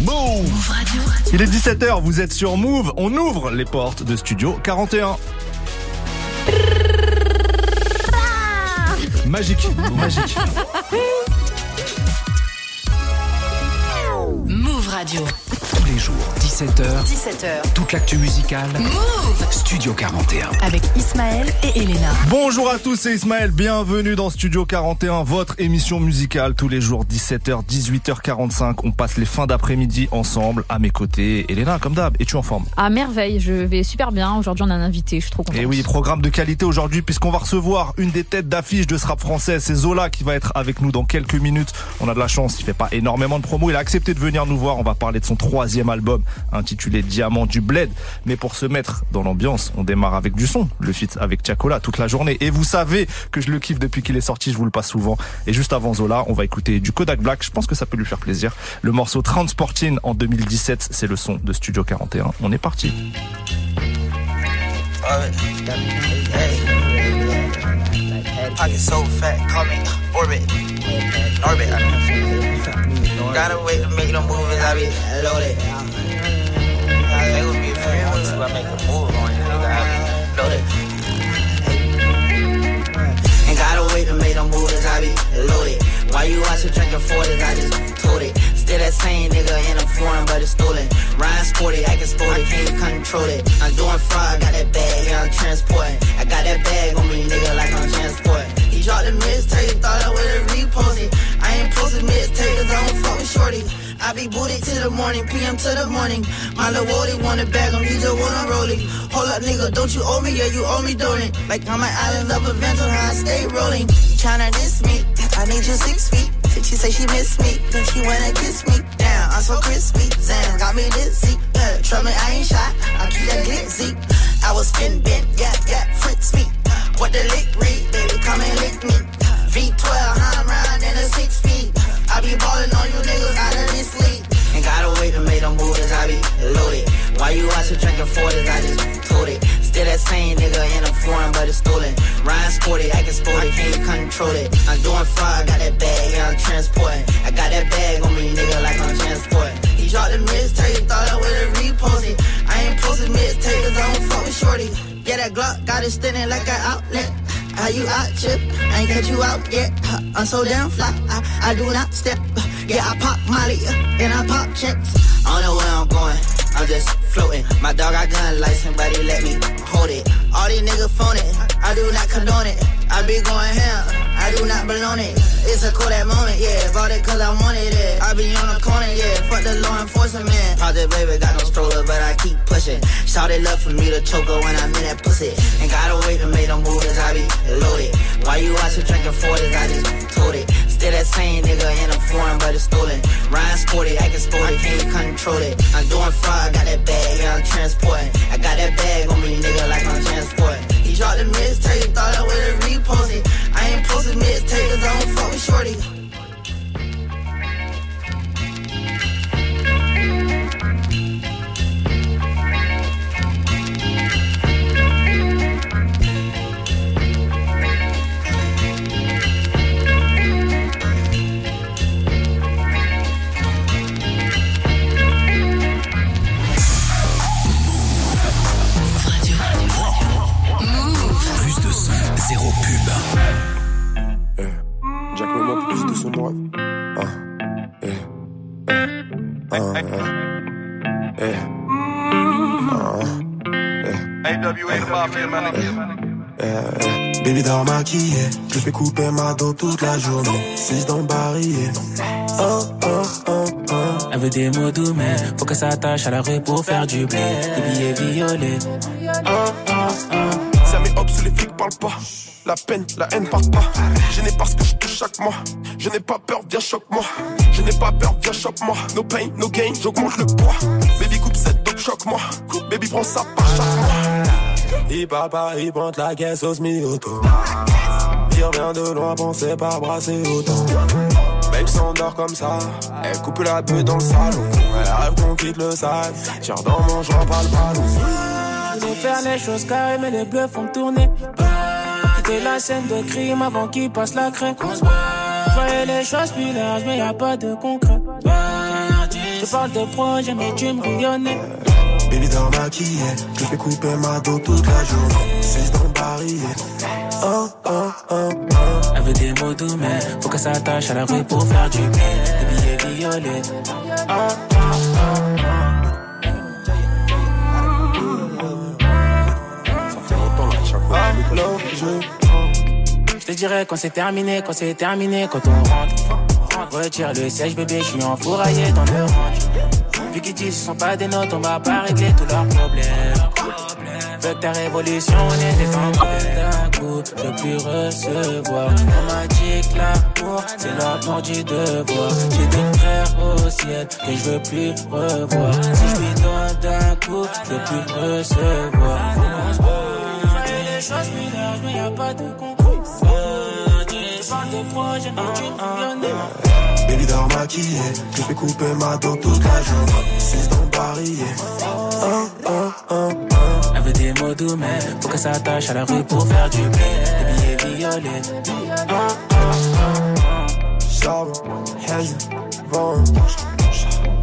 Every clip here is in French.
Move Radio. Il est 17h, vous êtes sur Move. On ouvre les portes de Studio 41. Magique, magique. Move Radio. Tous les jours, 17h. 17h. Toute l'actu musicale. Move Studio 41. Avec Ismaël et Elena. Bonjour à tous, c'est Ismaël. Bienvenue dans Studio 41, votre émission musicale. Tous les jours, 17h, 18h45. On passe les fins d'après-midi ensemble. À mes côtés, Elena, comme d'hab. Es-tu en forme? À merveille, je vais super bien. Aujourd'hui, on a un invité, je suis trop contente. Et oui, programme de qualité aujourd'hui, puisqu'on va recevoir une des têtes d'affiche de ce rap français. C'est Zola qui va être avec nous dans quelques minutes. On a de la chance, il fait pas énormément de promos. Il a accepté de venir nous voir. On va parler de son troisième album, intitulé Diamant du Bled. Mais pour se mettre dans l'ambiance, on démarre avec du son. Le feat avec Tiakola toute la journée. Et vous savez que je le kiffe depuis qu'il est sorti, je vous le passe souvent. Et juste avant Zola, on va écouter du Kodak Black. Je pense que ça peut lui faire plaisir. Le morceau Transporting en 2017, c'est le son de Studio 41. On est parti. Gotta wait to make them movies, I be loaded. They would be free once I make a move on you, nigga. I be loaded. Ain't gotta wait to make them movies, I be loaded. Why you watching drinking 40s? I just told it. Still that same nigga in a foreign, but it's stolen. Ryan sporty, acting sporty, can't control it. I'm doing fraud, got that bag, yeah, I'm transporting. I got that bag on me, nigga, like I'm transporting. He dropped the mixtape, thought I would've reposted. I ain't posted mixtape, cause I don't fuck with shorty. I be booted to the morning, PM to the morning. My little Wody wanna bag him, he just wanna roll it. Hold up, nigga, don't you owe me? Yeah, you owe me, don't it? Like I'm an island of adventure, how I stay rolling. Tryna diss me, I need you six feet. She say she miss me, then she wanna kiss me. Damn, I'm so crispy. Sam got me dizzy. Yeah, trust me, I ain't shy. I keep that glitzy. I was spin bent, yeah, yeah, Fritz me. What the lick read, baby, come and lick me. V12, I'm round in a six feet. I be ballin' on you niggas out of this league. Ain't gotta wait to make them movies, I be loaded. Why you watchin' drinking 40s, I just told it. Still that same nigga in a foreign, but it's stolen. Ryan sporty, acting sporty, can't control it. I'm doing fraud, got that bag, yeah, I'm transporting. I got that bag on me, nigga, like I'm transporting. He dropped the mixtape, thought I would've reposted. I ain't posted mixtape, I don't fuck with shorty. Yeah, that Glock got it standing like an outlet. How you out, chip? I ain't catch you out yet. I'm so damn fly. I, I do not step. Yeah, I pop Molly and I pop checks. I don't know where I'm going. I'm just floating. My dog got gun but he let me hold it. All these niggas phone it. I do not condone it. I be going ham. I do not belong it. It's a cool that moment, yeah. Bought it cause I wanted it. I be on the corner, yeah. Fuck the law enforcement. Project baby got no stroller, but I keep pushing. Shout it love for me to choke her when I'm in that pussy. Ain't gotta wait to make them movies, I be loaded. Why you watching drinking 40s? I just told it. Still that same nigga in a foreign, but it's stolen. Ryan sporty, acting sporty, can't control it. I'm doing fraud, got that bag, yeah, I'm transporting. I got that bag on me, nigga, like I'm transporting. He dropped the mixtape, thought I would've reposted. I ain't posted mixtape, cause I don't fuck with shorty. Baby dort maquillé, je fais couper ma dos toute la journée. 6 dans le barillet. Oh, oh, oh, oh. Elle veut des mots doux, mais faut qu'elle s'attache à la rue pour faire du blé. Des billets violets. Oh, oh, oh. Ça met hop sous les flics parle pas. La peine, la haine part pas. Je n'ai pas ce que je touche chaque mois. Je n'ai pas peur, viens choque-moi. Je n'ai pas peur, viens choque-moi. No pain, no gain, j'augmente le poids. Baby coupe cette dope, choque-moi. Baby prends ça par chaque mois. Il parle pas, il pointe la caisse au semi-auto. Il revient de loin, pensez pas brasser autant. Babe s'endort comme ça, elle coupe la bulle dans le salon. Elle rêve qu'on quitte le sale. Tire dans mon joint, pas le ballon. Je vais faire les choses carrées, mais les bleus font tourner. C'était la scène de crime avant qu'il passe la crainte. Je voyais les choses plus larges, mais y a pas de concret. Je parles de projet, mais tu me bouillonnais. Baby dans maquillé, je fais couper ma dos toute la journée. C'est dans barillet. Oh, oh, oh, oh. Elle veut des mots doux, mais faut que ça attache à la rue pour faire du bien. Des billets violets. Oh, oh, oh, Je te dirais quand c'est terminé, quand c'est terminé, quand on rentre. Retire le siège, bébé, je suis enfouraillé dans le range. Vu qu'ils disent ce sont pas des notes, on va pas régler tous leurs problèmes. Veux que ta révolution, on était d'un coup, je plus recevoir. On m'a dit que l'amour, c'est l'amour du devoir. J'ai des frères au ciel que je veux plus revoir. Si je lui donne d'un coup, je plus recevoir. Choses mineures, mais y a pas de concours. Parle de projet, mais tu me Baby dans maquillé, je fais couper ma dos toute la journée. C'est dans le barillet. Oh, oh, oh, oh. Elle veut des mots doux, mais faut que ça attache à la rue pour faire du bien. Des billets violets. Oh, oh, oh, oh. Charbon, hazy, vent.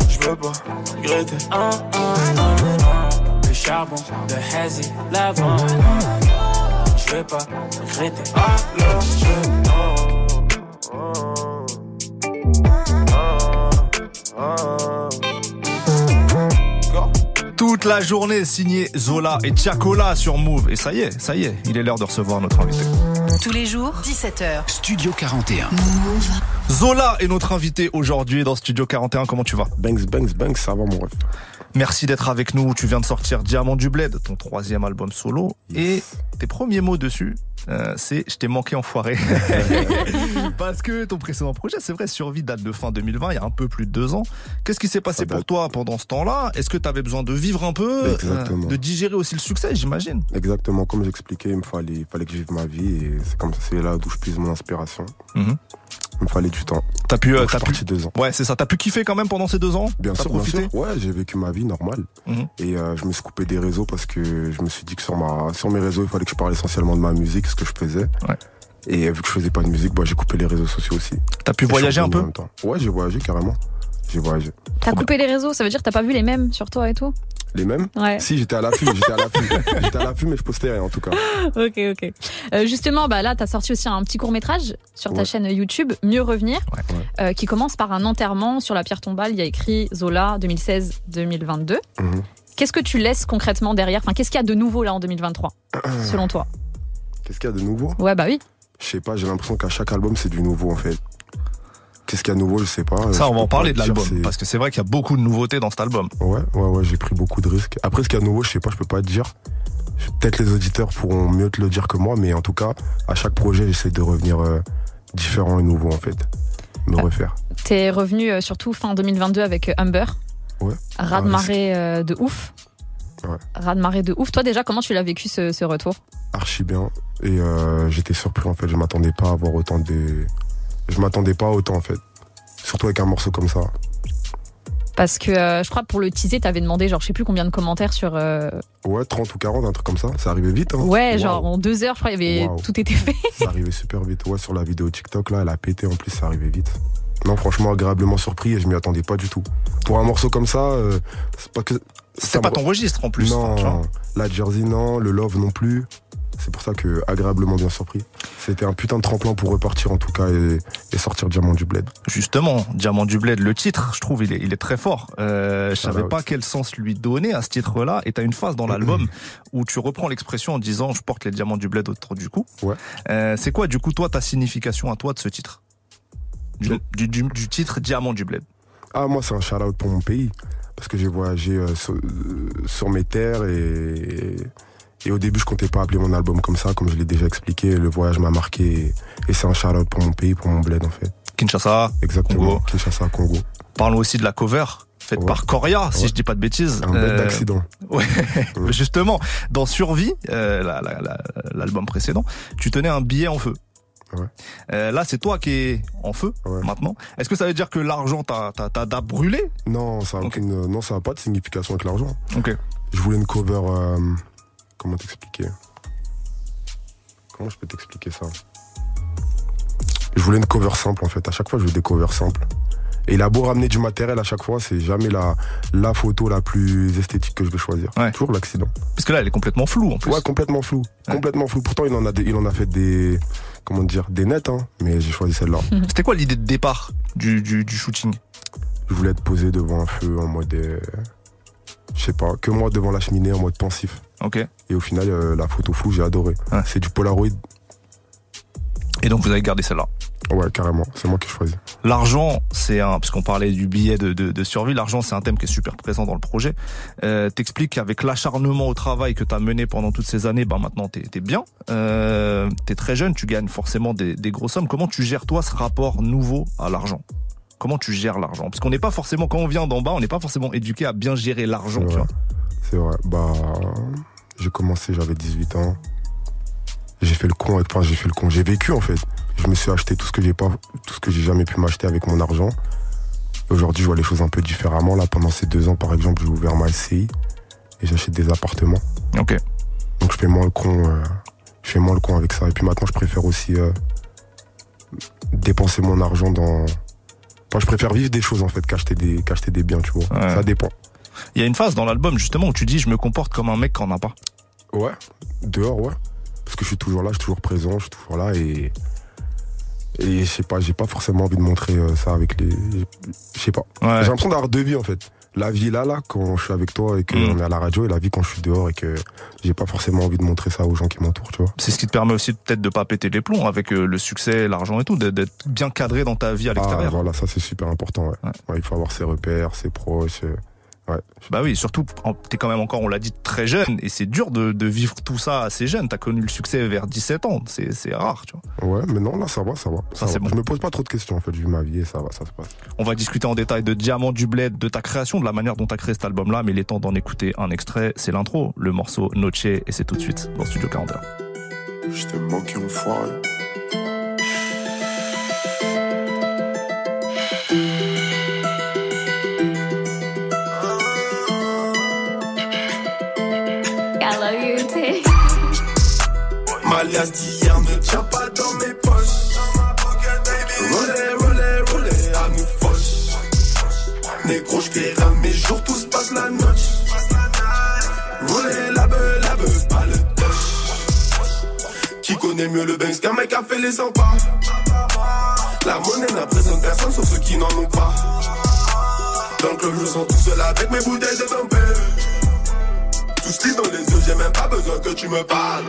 Je veux pas regretter. Oh, oh, oh. Le charbon, le hazy, l'avant. Je veux pas regretter. Alors, je oh, oh, oh. Toute la journée signé Zola et Chacola sur Move. Et ça y est, ça y est, il est l'heure de recevoir notre invité. Tous les jours, 17h. Studio 41. Zola est notre invité aujourd'hui dans Studio 41. Comment tu vas? Banks, banks, banks, ça va mon ref. Merci d'être avec nous. Tu viens de sortir Diamant du Bled, ton troisième album solo. Et tes premiers mots dessus, euh, c'est Je t'ai manqué enfoiré. Parce que ton précédent projet, c'est vrai, Survie date de fin 2020, il y a un peu plus de deux ans. Qu'est-ce qui s'est passé pour toi pendant ce temps-là? Est-ce que tu avais besoin de vivre un peu Exactement. De digérer aussi le succès, j'imagine? Exactement, comme j'expliquais, il me fallait, que je vive ma vie et c'est comme ça, c'est là d'où je puise mon inspiration. Mhm. Il me fallait du temps. T'as pu, euh, Donc, suis pu... parti deux ans. Ouais, c'est ça. T'as pu kiffer quand même pendant ces deux ans Bien sûr, bien profité sûr. Ouais, j'ai vécu ma vie normale. Mhm. Et euh, je me suis coupé des réseaux parce que je me suis dit que sur, ma, sur mes réseaux, il fallait que je parle essentiellement de ma musique, ce que je faisais. Ouais. Et vu que je faisais pas de musique, bah, j'ai coupé les réseaux sociaux aussi. T'as pu Et voyager un peu en même temps. Ouais, j'ai voyagé carrément. J'ai voyagé. T'as coupé les réseaux, ça veut dire que t'as pas vu les mêmes sur toi et tout Les mêmes Ouais. Si, j'étais à l'affût, j'étais à l'affût. j'étais à l'affût, mais je postais rien en tout cas. Ok, ok. Euh, justement, bah là, t'as sorti aussi un petit court métrage sur ta Ouais. chaîne YouTube, Mieux revenir, Ouais. Euh, qui commence par un enterrement sur la pierre tombale. Il y a écrit Zola 2016-2022. Mhm. Qu'est-ce que tu laisses concrètement derrière? Enfin, qu'est-ce qu'il y a de nouveau là en 2023, selon toi? Qu'est-ce qu'il y a de nouveau? Ouais, bah oui. Je sais pas, j'ai l'impression qu'à chaque album, c'est du nouveau en fait. Qu'est-ce qu'il y a de nouveau, je sais pas. Ça, on va en parler de l'album. Parce que c'est vrai qu'il y a beaucoup de nouveautés dans cet album. Ouais, ouais, ouais, j'ai pris beaucoup de risques. Après, ce qu'il y a de nouveau, je sais pas, je peux pas te dire. Peut-être les auditeurs pourront mieux te le dire que moi, mais en tout cas, à chaque projet, j'essaie de revenir euh, différent et nouveau en fait. Me Ah. refaire. T'es revenu euh, surtout fin 2022 avec euh, Humber. Ouais. Raz de marée euh, de ouf. Ouais. Raz de marée de ouf. Toi, déjà, comment tu l'as vécu ce, ce retour? Archi bien. Et euh, j'étais surpris en fait, je m'attendais pas à avoir autant de. Je m'attendais pas à autant en fait. Surtout avec un morceau comme ça. Parce que euh, je crois pour le teaser, t'avais demandé genre je sais plus combien de commentaires sur. euh, Ouais, 30 ou 40, un truc comme ça. Ça arrivait vite. Hein. Ouais, genre en deux heures, je crois, il y avait tout était fait. Ça arrivait super vite. Ouais, sur la vidéo TikTok, là, elle a pété en plus, ça arrivait vite. Non, franchement, agréablement surpris et je m'y attendais pas du tout. Pour un morceau comme ça, euh, c'est pas que. C'est ça pas me- ton registre en plus. Non, la Jersey, non, le Love non plus. C'est pour ça que agréablement bien surpris. C'était un putain de tremplin pour repartir en tout cas et, et sortir Diamant du Bled. Justement, Diamant du Bled, le titre, je trouve, il est, il est très fort. Euh, je Ah savais bah pas ouais. quel sens lui donner à ce titre-là. Et t'as une phase dans l'album où tu reprends l'expression en disant je porte les diamants du Bled autour du cou. Ouais. Euh, c'est quoi, du coup, toi, ta signification à toi de ce titre? Du, De- du, du- du titre Diamant du Bled. Ah, moi, c'est un shout-out pour mon pays. Parce que j'ai voyagé euh, sur, euh, sur mes terres et, et au début, je comptais pas appeler mon album comme ça, comme je l'ai déjà expliqué. Le voyage m'a marqué et, et c'est un shout-out pour mon pays, pour mon bled, en fait. Kinshasa. Exactement. Congo. Kinshasa, Congo. Parlons aussi de la cover faite Ouais. par Coria, si Ouais. je dis pas de bêtises. Un Euh, d'accident. Ouais, Ouais. justement, dans Survie, euh, la- la- la- l'album précédent, tu tenais un billet en feu. Ouais. Euh, là, c'est toi qui es en feu Ouais. maintenant. Est-ce que ça veut dire que l'argent t'a brûlé? Non, ça a Ok. aucune, non, ça a pas de signification avec l'argent. Ok. Je voulais une cover. euh, comment t'expliquer Comment je peux t'expliquer ça Je voulais une cover simple en fait. À chaque fois, je veux des covers simples. Et il a beau ramener du matériel à chaque fois, c'est jamais la, la photo la plus esthétique que je vais choisir. Ouais. Toujours l'accident. Parce que là, elle est complètement floue en plus. Ouais, complètement flou. Complètement flou. Pourtant, il en a, des- il en a fait des, comment dire, des nets, hein. Mais j'ai choisi celle-là. C'était quoi l'idée de départ du, du, du shooting? Je voulais être posé devant un feu en mode, euh, je sais pas, que moi devant la cheminée en mode pensif. Ok. Et au final, euh, la photo floue, j'ai adoré. Ouais. C'est du Polaroid. Et donc vous avez gardé celle-là. Ouais, carrément. C'est moi qui ai choisi. L'argent, c'est un, puisqu'on parlait du billet de, de, de survie, l'argent c'est un thème qui est super présent dans le projet. Euh, T'expliques qu'avec l'acharnement au travail que t'as mené pendant toutes ces années, ben maintenant t'es es bien, euh, t'es très jeune, tu gagnes forcément des, des grosses sommes. Comment tu gères toi ce rapport nouveau à l'argent? Comment tu gères l'argent? Parce qu'on n'est pas forcément, quand on vient d'en bas, on n'est pas forcément éduqué à bien gérer l'argent, C'est vrai. vrai. Bah, j'ai commencé, j'avais 18 ans. J'ai fait le con, avec- enfin, j'ai fait le con. J'ai vécu, en fait. Je me suis acheté tout ce que j'ai pas, tout ce que j'ai jamais pu m'acheter avec mon argent. Aujourd'hui, je vois les choses un peu différemment. Là, pendant ces deux ans, par exemple, j'ai ouvert ma SCI et j'achète des appartements. Ok. Donc, je fais moins le con, euh, je fais moins le con avec ça. Et puis maintenant, je préfère aussi euh, dépenser mon argent dans. Enfin, je préfère vivre des choses en fait qu'acheter des, des biens, tu vois. Ouais. Ça dépend. Il y a une phase dans l'album justement où tu dis je me comporte comme un mec qui en a pas. Ouais, dehors, ouais. Parce que je suis toujours là, je suis toujours présent, je suis toujours là et. Et je sais pas, j'ai pas forcément envie de montrer euh, ça avec les. Je sais pas. Ouais. J'ai l'impression d'avoir deux vies en fait. La vie là, là, quand je suis avec toi et qu'on Mm. est à la radio, et la vie quand je suis dehors et que j'ai pas forcément envie de montrer ça aux gens qui m'entourent, tu vois. C'est ce qui te permet aussi peut-être de pas péter les plombs avec euh, le succès, l'argent et tout, d'être- bien cadré dans ta vie à Ah, l'extérieur. voilà, ça c'est super important, ouais. Ouais. Ouais, il faut avoir ses repères, ses proches. Ouais. Bah oui, surtout, t'es quand même encore, on l'a dit, très jeune, et c'est dur de, de vivre tout ça assez jeune. T'as connu le succès vers 17 ans, c'est c'est rare, tu vois. Ouais, mais non, là ça va, ça va. Ça, va. c'est bon. Je me pose pas trop de questions en fait, vis ma vie et ça va, ça se passe. On va discuter en détail de Diamant du Bled, de ta création, de la manière dont t'as créé cet album-là, mais il est temps d'en écouter un extrait. C'est l'intro, le morceau Noche, et c'est tout de suite dans Studio 41. Je t'ai manqué enfoiré. Malias d'hier ne tient pas dans mes poches. Roulez, roulez, roulez à nous fauche. Négro, j'verrai mes jours, tout se passe la noche. Roulez la beuh, la beuh, pas le touch. Qui connaît mieux le Banks qu'un mec a fait les 100 pas? La monnaie n'impressionne personne sauf ceux qui n'en ont pas. Dans le club, je sens tout seul avec mes bouteilles de Dompé. Lit dans les yeux, j'ai même pas besoin que tu me parles.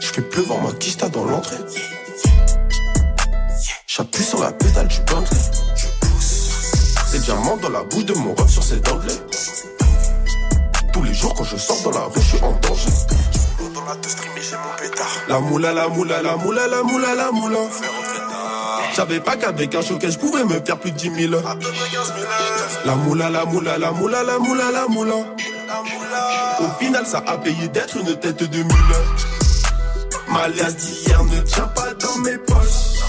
Je fais pleuvoir ma quicheta dans l'entrée. J'appuie sur la pédale du Bentley. Des diamants dans la bouche de mon ref sur cet anglais. Tous les jours quand je sors dans la rue, je suis en danger. Dans la j'ai mon pétard. La moula, la moula, la moula, la moula, la moula. J'avais pas qu'avec un showcase, je pouvais me faire plus de 10 000. La moula, la moula, la moula, la moula, la moula. Au final, ça a payé d'être une tête de mule. Malias d'hier ne tient pas dans mes poches.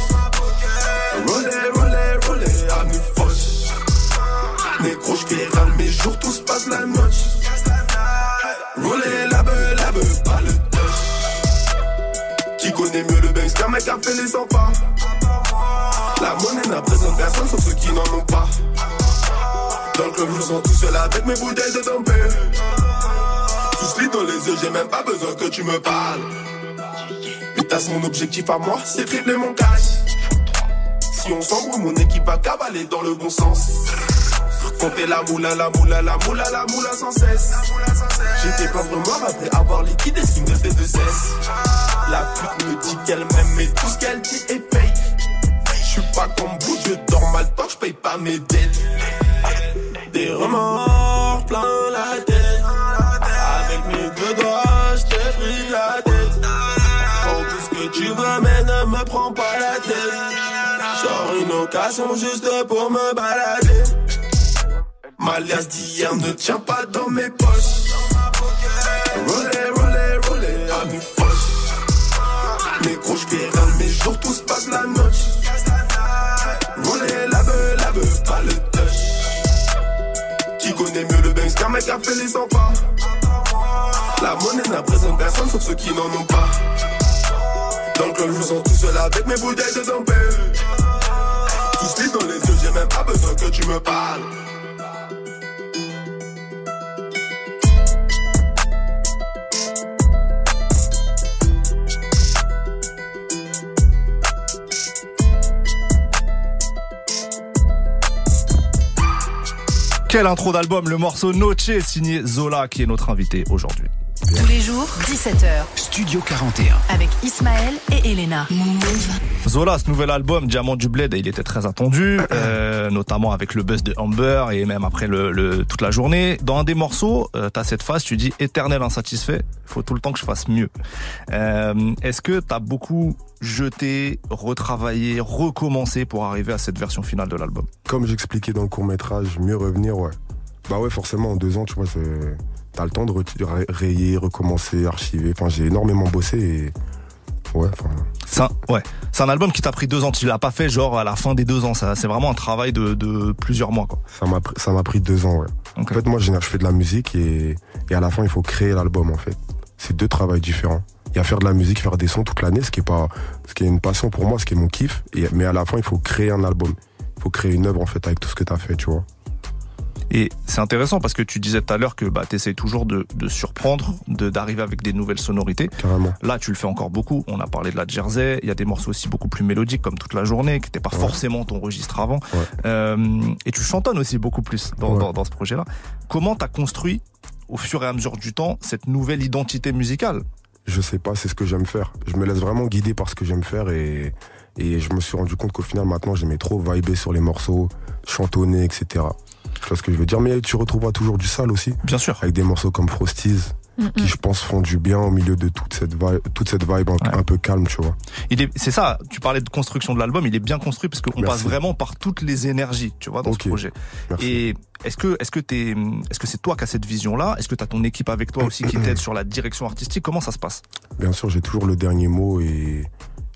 Roulez, roulez, roulez à mes fauches. Négro, j'fais râle mes jours, tout se passe la noche. Roulez la beuh, la pas le touch. Qui connaît mieux le Banks mec a fait les 100 pas? La monnaie n'impressionne personne sauf ceux qui n'en ont pas. Dans le club, je sens tout seul avec mes bouteilles de Dompé. Tout se lit dans les yeux, j'ai même pas besoin que tu me parles. Putain, mon objectif à moi, c'est tripler mon cash. Si on s'embrouille, mon équipe va cavaler dans le bon sens. Compter la moula, la moula, la moula, la moula sans cesse. J'étais pas vraiment après avoir liquidé ce qui me restait de cesse. La pute me dit qu'elle m'aime, mais tout ce qu'elle dit est fake. J'suis pas comme vous, je dors mal tant que j'paye pas mes dettes. Des remords plein la tête. Avec mes deux doigts, j't'ai pris la tête. Prends tout ce que tu veux, mais ne me prends pas la tête. Genre une occasion juste pour me balader. Malias d'hier ne tient pas dans mes poches. Roulez, roulez, roulez à mes. Négro, j'fais rien de mes jours, tout se passe la noche. Roulez mec a fait les 100 pas La monnaie n'impressionne personne sauf ceux qui n'en ont pas. Dans le je sens tout seul avec mes bouteilles de Dompé. Tout se dans les yeux, j'ai même pas besoin tu me parles. Quelle intro d'album, le morceau Noche signé Zola qui est notre invité aujourd'hui. Tous les jours, 17h, Studio 41. avec Ismaël et Elena. Zola, ce nouvel album, Diamant du Bled, il était très attendu, euh, notamment avec le buzz de Amber et même après le, le- toute la journée. Dans un des morceaux, euh, t'as cette phase, tu dis éternel insatisfait, il faut tout le temps que je fasse mieux. Euh, Est-ce que t'as beaucoup jeté, retravaillé, recommencé pour arriver à cette version finale de l'album? Comme j'expliquais dans le court métrage, mieux revenir, ouais. Bah ouais, forcément, en deux ans, tu vois, c'est- t'as le temps de re- rayer, recommencer, archiver. Enfin, j'ai énormément bossé et. Ouais, enfin. C'est un, ouais, c'est un album qui t'a pris deux ans. Tu l'as pas fait genre à la fin des deux ans. Ça, c'est vraiment un travail de, de plusieurs mois, quoi. Ça m'a pris- ça m'a pris deux ans, ouais. En fait, moi, je je fais de la musique et, et à la fin, il faut créer l'album, en fait. C'est deux travails différents. Il y a faire de la musique, faire des sons toute l'année, ce qui est pas, ce qui est une passion pour moi, ce qui est mon kiff. Et, mais à la fin, il faut créer un album. Il faut créer une œuvre, en fait, avec tout ce que t'as fait, tu vois. Et c'est intéressant parce que tu disais tout à l'heure que bah, tu essayes toujours de, de surprendre, de d'arriver avec des nouvelles sonorités. Carrément. Là, tu le fais encore beaucoup. On a parlé de la Jersey. Il y a des morceaux aussi beaucoup plus mélodiques, comme toute la journée, qui n'étaient pas Ouais. forcément ton registre avant. Ouais. Euh, et tu chantonnes aussi beaucoup plus dans, Ouais. dans, dans ce projet-là. Comment t'as construit, au fur et à mesure du temps, cette nouvelle identité musicale? Je sais pas, c'est ce que j'aime faire. Je me laisse vraiment guider par ce que j'aime faire et, et je me suis rendu compte qu'au final, maintenant, j'aimais trop vibrer sur les morceaux, chantonner, etc. Tu vois ce que je veux dire Mais tu retrouveras toujours du sale aussi, Bien sûr. avec des morceaux comme Frosties, Mm, qui, je pense, font du bien au milieu de toute cette vibe, toute cette vibe un, Ouais. un peu calme, tu vois. Il est, c'est ça. Tu parlais de construction de l'album. Il est bien construit parce qu'on passe vraiment par toutes les énergies, tu vois, dans ce projet. Merci. Et est-ce que, est-ce que t'es, est-ce que c'est toi qui as cette vision-là? Est-ce que t'as ton équipe avec toi aussi qui t'aide sur la direction artistique? Comment ça se passe? Bien sûr, j'ai toujours le dernier mot et,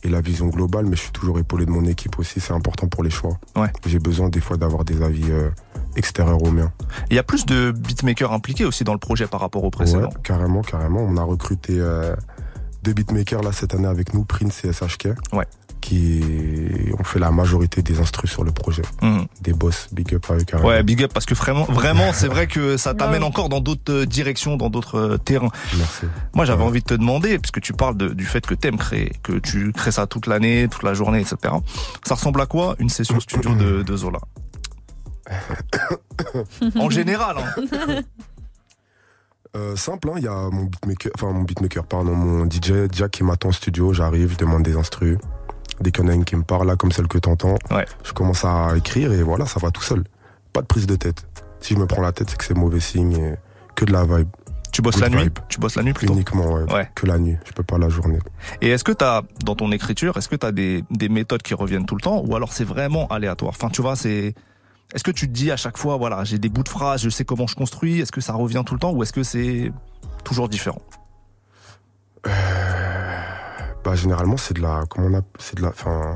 et la vision globale, mais je suis toujours épaulé de mon équipe aussi. C'est important pour les choix. Ouais. J'ai besoin des fois d'avoir des avis euh, extérieurs aux miens. Il y a plus de beatmakers impliqués aussi dans le projet par rapport au précédent. Ouais, carrément, carrément. On a recruté euh, deux beatmakers là cette année avec nous, Prince et SHK. Ouais. Qui ont fait la majorité des instrus sur le projet. Mhm. Des boss, big up à eux carrément. Ouais, big up parce que vraiment, vraiment, c'est vrai que ça t'amène encore dans d'autres euh, directions, dans d'autres euh, terrains. Merci. Moi, j'avais Ouais. envie de te demander, puisque tu parles de- du fait que t'aimes créer, que tu crées ça toute l'année, toute la journée, etc. Ça ressemble à quoi une session studio de, de Zola? En général, hein. Euh, simple, hein, il y a mon beatmaker, enfin mon beatmaker, pardon, mon DJ Jack qui m'attend en studio, j'arrive, je demande des instrus. Dès qu'il y en a une qui me parle, là, comme celle que t'entends, Ouais. je commence à écrire et voilà, ça va tout seul. Pas de prise de tête. Si je me prends la tête, c'est que c'est mauvais signe et que de la vibe. tu bosses Good la nuit. Tu bosses la nuit plutôt. Uniquement, ouais, Ouais. Que la nuit. Je peux pas la journée. Et est-ce que t'as, dans ton écriture, est-ce que t'as des, des méthodes qui reviennent tout le temps, ou alors c'est vraiment aléatoire? Enfin, tu vois, c'est. Est-ce que tu te dis à chaque fois, voilà, j'ai des bouts de phrases, je sais comment je construis, est-ce que ça revient tout le temps, ou est-ce que c'est toujours différent? Bah, généralement, c'est de la. Comment on a. C'est de la. Enfin.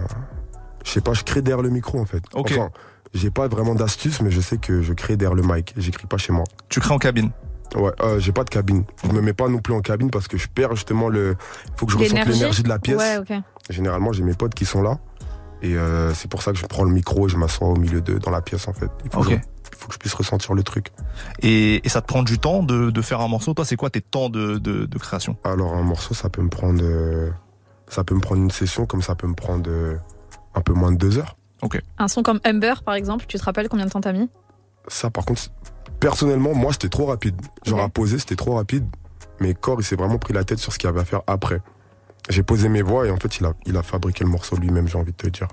Je sais pas, je crée derrière le micro, en fait. Enfin, j'ai pas vraiment d'astuce, mais je sais que je crée derrière le mic. J'écris pas chez moi. Tu crées en cabine Ouais, euh, j'ai pas de cabine. Je me mets pas non plus en cabine parce que je perds justement le. Faut que je ressente L'énergie de la pièce. Ouais, ok. Généralement, j'ai mes potes qui sont là. Et euh, c'est pour ça que je prends le micro et je m'assois au milieu de dans la pièce en fait. Il faut, Ok. que, je, il faut que je puisse ressentir le truc. et, et ça te prend du temps de, de faire un morceau? Toi, c'est quoi tes temps de, de, de création? Alors un morceau, ça peut me prendre, euh, ça peut me prendre une session comme ça peut me prendre euh, un peu moins de deux heures. Un son comme Humber, par exemple, tu te rappelles combien de temps t'as mis? Ça, par contre, personnellement, moi, c'était trop rapide. Genre à poser, c'était trop rapide. Mais corps, il s'est vraiment pris la tête sur ce qu'il y avait à faire après. J'ai posé mes voix et en fait, il a, il a fabriqué le morceau lui-même, j'ai envie de te dire.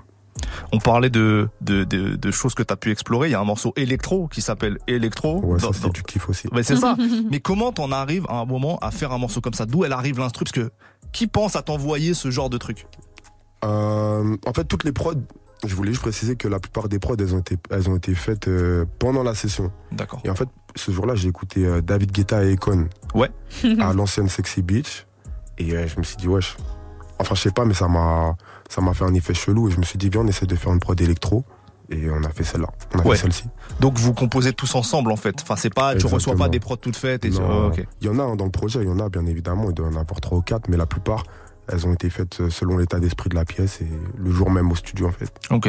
On parlait de, de, de, de choses que tu as pu explorer. Il y a un morceau électro qui s'appelle Electro. Ouais, ça, c'est du kiff aussi. Ouais, c'est ça. Mais comment t'en arrives à un moment à faire un morceau comme ça? D'où elle arrive l'instru? Parce que qui pense à t'envoyer ce genre de truc Euh, en fait, toutes les prods, je voulais juste préciser que la plupart des prods, elles ont été, elles ont été faites euh, pendant la session. D'accord. Et en fait, ce jour-là, j'ai écouté euh, David Guetta et Econ. Ouais. à l'ancienne Sexy Beach. Et je me suis dit, wesh. Enfin, je sais pas, mais ça m'a, ça m'a fait un effet chelou. Et je me suis dit, viens, on essaie de faire une prod électro. Et on a fait celle-là. On a Ouais. fait celle-ci. Donc vous composez tous ensemble en fait. Enfin c'est pas, tu reçois Exactement. pas des prods toutes faites et tu- oh. Il y en a hein, dans le projet, il y en a bien évidemment. Il doit y en avoir trois ou quatre, mais la plupart, elles ont été faites euh, selon l'état d'esprit de la pièce et le jour même au studio, en fait. Ok.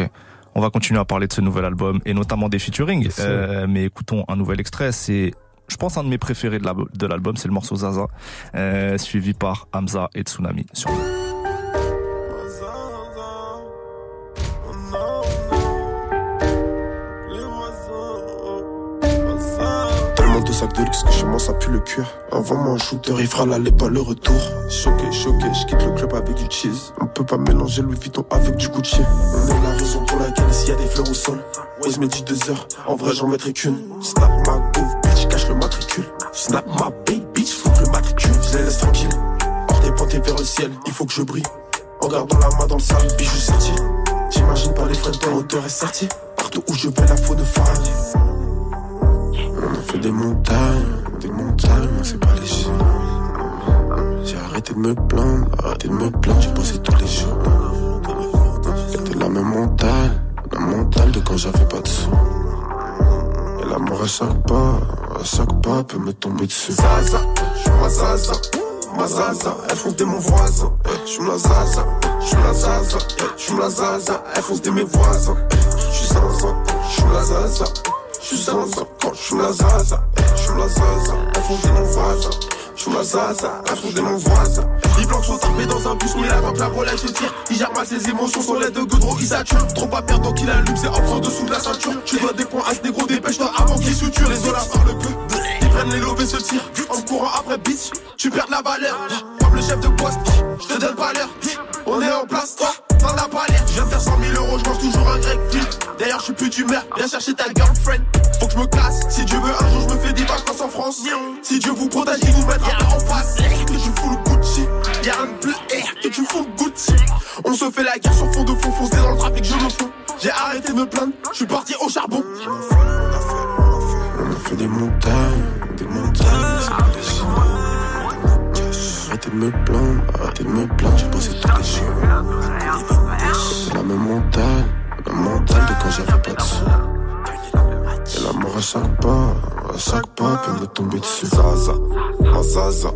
On va continuer à parler de ce nouvel album et notamment des featuring. Euh, mais écoutons un nouvel extrait. C'est, je pense, un de mes préférés de l'album- de. C'est le morceau Zaza, euh, suivi par Hamza et Tsunami sur moi ça pue le cuir. Envoie-moi un shooter, il fera l'aller pas le retour. Choqué, choqué, je quitte le club avec du cheese. On peut pas mélanger Louis Vuitton avec du Gucci. On est la raison pour laquelle s'il y a des fleurs au sol. Ouais, je mets du deux heures, en vrai j'en mettrai qu'une. Snap ma gouve, bitch, cache le matricule. Snap ma baby, bitch, faut que le matricule. Je les laisse tranquilles, hors des pointés vers le ciel, il faut que je brille. En gardant la main dans le sable, bijou sorti. J'imagine pas les frais de hauteur et sorti. Partout où je vais, la faune de Ferrari. On a fait des montagnes, c'est pas léger. J'ai arrêté de me plaindre, arrêté de me plaindre, j'ai bossé tous les jours. C'était la même mentale, la mentale de quand j'avais pas de sous. Et l'amour à chaque pas, à chaque pas peut me tomber dessus. Zaza, j'suis ma zaza, ma zaza, elle fonce des mon voisin. J'suis la zaza, j'suis la zaza, j'suis la zaza, elle fonce des mes voisins. J'suis zinzin, j'suis la zaza. J'suis zinzin quand j'suis la zaza, j'suis la zaza, des mon voisin. J'suis la zaza, des mon voisin. Les blancs sont tapés dans un bus, mais attend que la relève se tire. Il gère mal ses émotions, son lait de goudron, il sature. Trop pas perdre, donc il allume ses options dessous de la ceinture. Tu dois des points à ce négro, dépêche-toi avant qu'il suture. Les olas parlent peu, ils prennent les lobes et se tirent. En courant après bitch, tu perds la valeur. Comme le chef de poste, je te donne pas l'heure. On est en place, toi, Je viens de faire 100 000 euros, je mange toujours un grec flip. D'ailleurs, je suis plus d'humeur, viens chercher ta girlfriend. Faut que je me casse, si Dieu veut, un jour je me fais des vacances en France. Si Dieu vous protège, il vous mettra en face. Que tu fous le Gucci, y'a de plus eh, que tu fous le Gucci. On se fait la guerre sur fond de fond, foncé dans le trafic, je me fous. J'ai arrêté de me plaindre, je suis parti au charbon. On a fait des montagnes, Arrêtez de me plaindre, arrêtez de me plaindre, j'ai bossé tous les jours. C'est la même mentale, la mentale de quand j'avais pas de sous. Et l'amour à chaque pas, à chaque pas peut me tomber dessus. Zaza, ma zaza,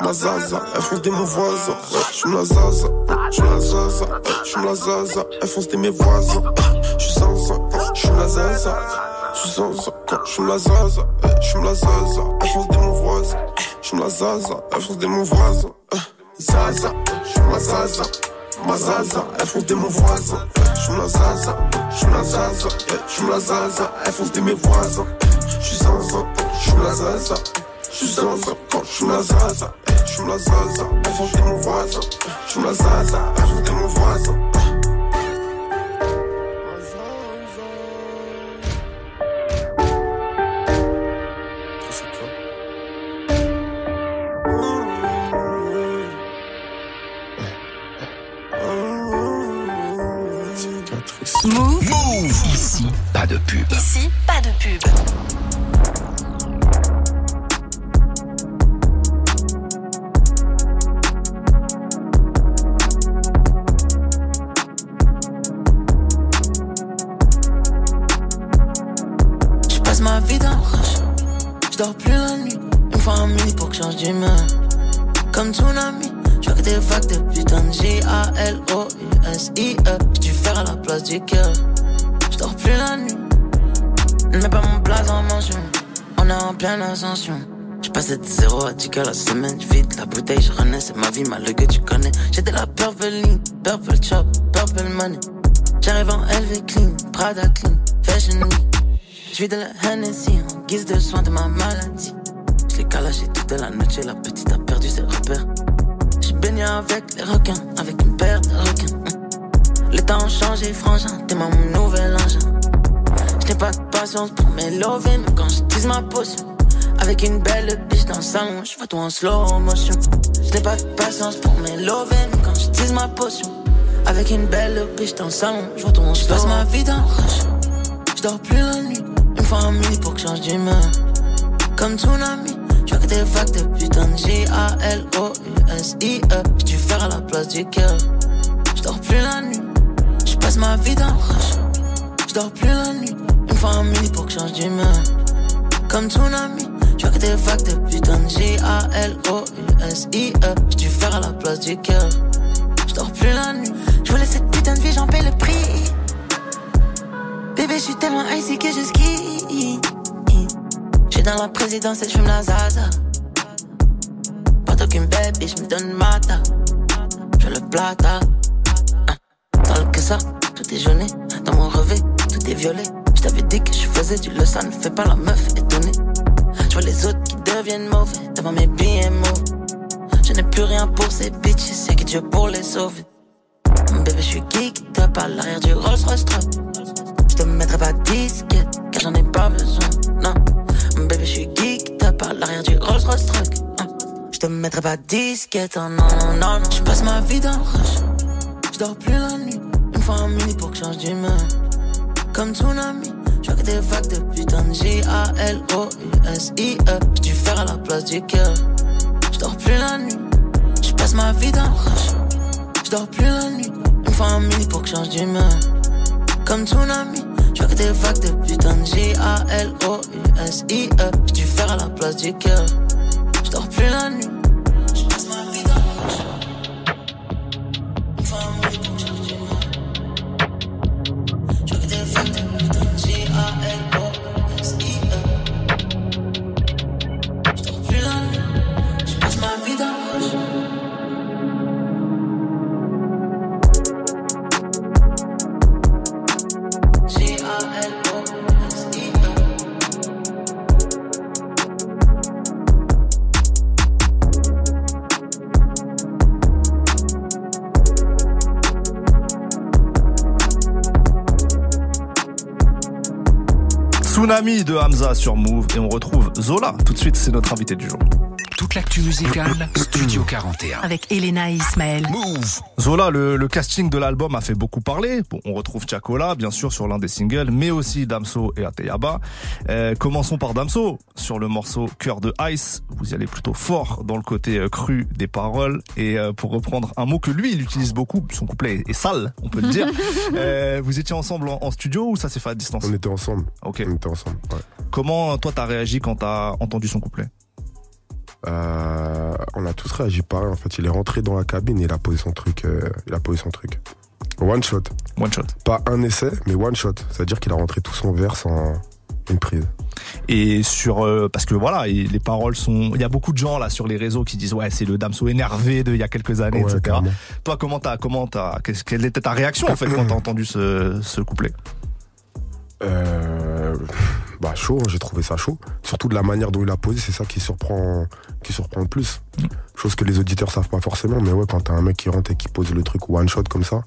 ma zaza, elle fonce des mon voisin. J'suis la zaza, j'suis la zaza, j'suis la zaza, elle fonce des mes voisins. J'suis zinzin, j'suis la zaza. Zinzin quand j'suis la zaza, j'suis la zaza, elle fonce des mon voisin. J'suis la zaza, elle fonce des mon voisin. Zaza, j'suis ma zaza. Ma zaza, elle fonce des mon voisin. J'suis la zaza, j'suis la zaza, j'suis la zaza, elle fonce des mes voisins. J'suis zinzin, j'suis la zaza. J'suis zinzin quand j'suis la zaza. J'suis la zaza, elle fonce des mon voisin. J'suis la zaza, elle fonce des mon voisin. Pas de pub. Que la semaine. Vide la bouteille, je renais. C'est ma vie, mal que tu en slow motion. Je n'ai pas de patience pour mes mais quand je tease ma potion. Avec une belle biche dans le salon, je tout en slow. Passe ma vie dans le rush. Je dors plus la nuit. Me faut un mini pour que change d'humeur. Comme tsunami, je que des vagues de putain de J-A-L-O-U-S-I-E. J'ai dû faire à la place du cœur. Je dors plus la nuit. Je passe ma vie dans le rush. Je dors plus la nuit. Me faut un mini pour que change d'humeur. Comme tsunami, je vagues de putain de J-A-L-O-U-S-I-E. Faire à la place du cœur. Je dors plus la nuit. Je voulais cette putain de vie, j'en paie le prix. Bébé, je suis tellement icy que je ski. J'suis dans la présidence et j'fume la zaza. Pas d'aucune baby, j'me donne mata. Je le plata. Hein. que ça, tout est jauné. Dans mon revêt, tout est violet. J't'avais dit que je faisais du le, ça ne fait pas la meuf Dieu pour les sauver. Bébé, je suis geek, top à l'arrière du Rolls Royce. Je te mettrai pas disquette, car j'en ai pas besoin, non. Bébé, je suis geek, top à l'arrière du Rolls Royce Truck. Je te mettrai pas disquette, oh non, non, non. Je passe ma vie dans le rush, je dors plus la nuit. Une fois un mini pour que change d'humeur. Comme tsunami, je que des vagues de putain de J-A-L-O-U-S-I-E. J'ai dû faire à la place du cœur. Je dors plus la nuit, passe ma vie dans le rush. Je plus la nuit, une fois un mini pour que change d'humeur. Comme tsunami, je que des vagues de putain de J-A-L-O-U-S-I-E. Dû faire à la place du cœur. Je plus la nuit. Tsunami de Hamza sur Move et on retrouve Zola. Tout de suite, c'est notre invité du jour. Toute l'actu musicale, Studio 41. Avec Elena et Ismaël. Move Zola, le, le casting de l'album a fait beaucoup parler. Bon, on retrouve Chakola, bien sûr, sur l'un des singles, mais aussi Damso et Ateyaba. Euh, commençons par Damso, sur le morceau Cœur de Ice. Vous y allez plutôt fort dans le côté euh, cru des paroles. Et euh, pour reprendre un mot que lui, il utilise beaucoup, son couplet est, est sale, on peut le dire. Euh, vous étiez ensemble en, en studio ou ça s'est fait à distance? On était ensemble. Ok. On était ensemble. ouais. Comment toi t'as réagi quand t'as entendu son couplet? Euh, on a tous réagi pareil. En fait, il est rentré dans la cabine et il a posé son truc. euh, il a posé son truc. One shot. One shot. Pas un essai, mais one shot. C'est-à-dire qu'il a rentré tout son verse en une prise. Et sur euh, parce que voilà, et les paroles sont. Il y a beaucoup de gens là sur les réseaux qui disent ouais c'est le Damso énervé de il y a quelques années, Ouais, etc. Toi comment t'as comment t'as quelle était ta réaction en fait quand t'as entendu ce, ce couplet? Euh, bah chaud, hein, j'ai trouvé ça chaud. Surtout de la manière dont il a posé, c'est ça qui surprend, qui surprend le plus. Chose que les auditeurs savent pas forcément, mais ouais, quand t'as un mec qui rentre et qui pose le truc one shot comme ça,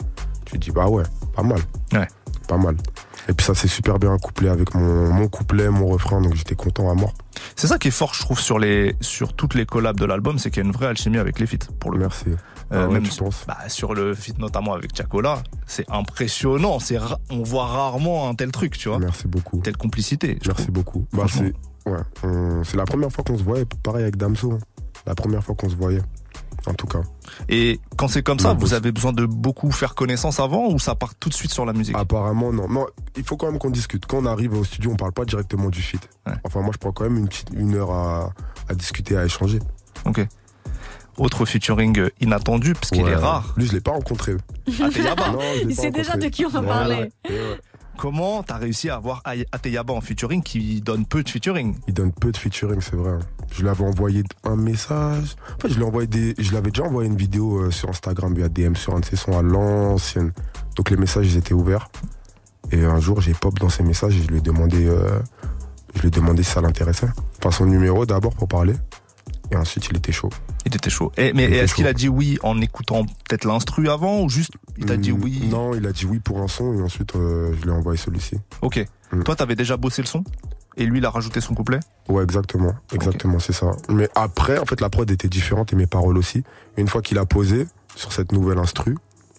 tu te dis bah ouais, pas mal. Ouais. Pas mal. Et puis ça s'est super bien couplé avec mon, mon couplet, mon refrain, donc j'étais content à mort. C'est ça qui est fort je trouve sur les sur toutes les collabs de l'album, c'est qu'il y a une vraie alchimie avec les feats pour le coup. Euh, Ah ouais, même tu penses? bah, sur le feat notamment avec Chakola, c'est impressionnant, c'est on voit rarement un tel truc, tu vois, Merci beaucoup. telle complicité. Merci beaucoup. Bah, c'est ouais, on- c'est la première fois qu'on se voyait, pareil avec Damso. hein. La première fois qu'on se voyait, en tout cas. Et quand c'est comme ça, vous avez besoin de beaucoup faire connaissance avant ou ça part tout de suite sur la musique? Apparemment, non. Non, il faut quand même qu'on discute. Quand on arrive au studio, on parle pas directement du feat. Ouais. Enfin, moi, je prends quand même une, une heure à, à discuter, à échanger. Ok. Autre featuring euh, inattendu, parce qu'il Ouais. est rare. Lui, je l'ai pas rencontré. Ateyaba. Non, je l'ai Il sait déjà de qui on va Ouais, parler. ouais. Comment t'as réussi à avoir Ateyaba en featuring qui donne peu de featuring? Il donne peu de featuring, c'est vrai. Je lui avais envoyé un message. En fait, je lui ai envoyé des, je l'avais déjà envoyé une vidéo euh, sur Instagram via DM sur un de ses sons à l'ancienne. Donc les messages ils étaient ouverts. Et un jour, j'ai pop dans ses messages et je lui ai demandé, euh, je lui ai demandé si ça l'intéressait. Enfin, son numéro d'abord pour parler. Et ensuite, il était chaud. Il était chaud. Et, mais est-ce qu'il a dit oui en écoutant peut-être l'instru avant ou juste il t'a dit Hum, oui? Non, il a dit oui pour un son et ensuite, euh, je lui ai envoyé celui-ci. Ok. Mm. Toi, t'avais déjà bossé le son? Et lui, il a rajouté son couplet? Ouais, exactement. Exactement, c'est ça. Mais après, en fait, la prod était différente et mes paroles aussi. Une fois qu'il a posé sur cette nouvelle instru,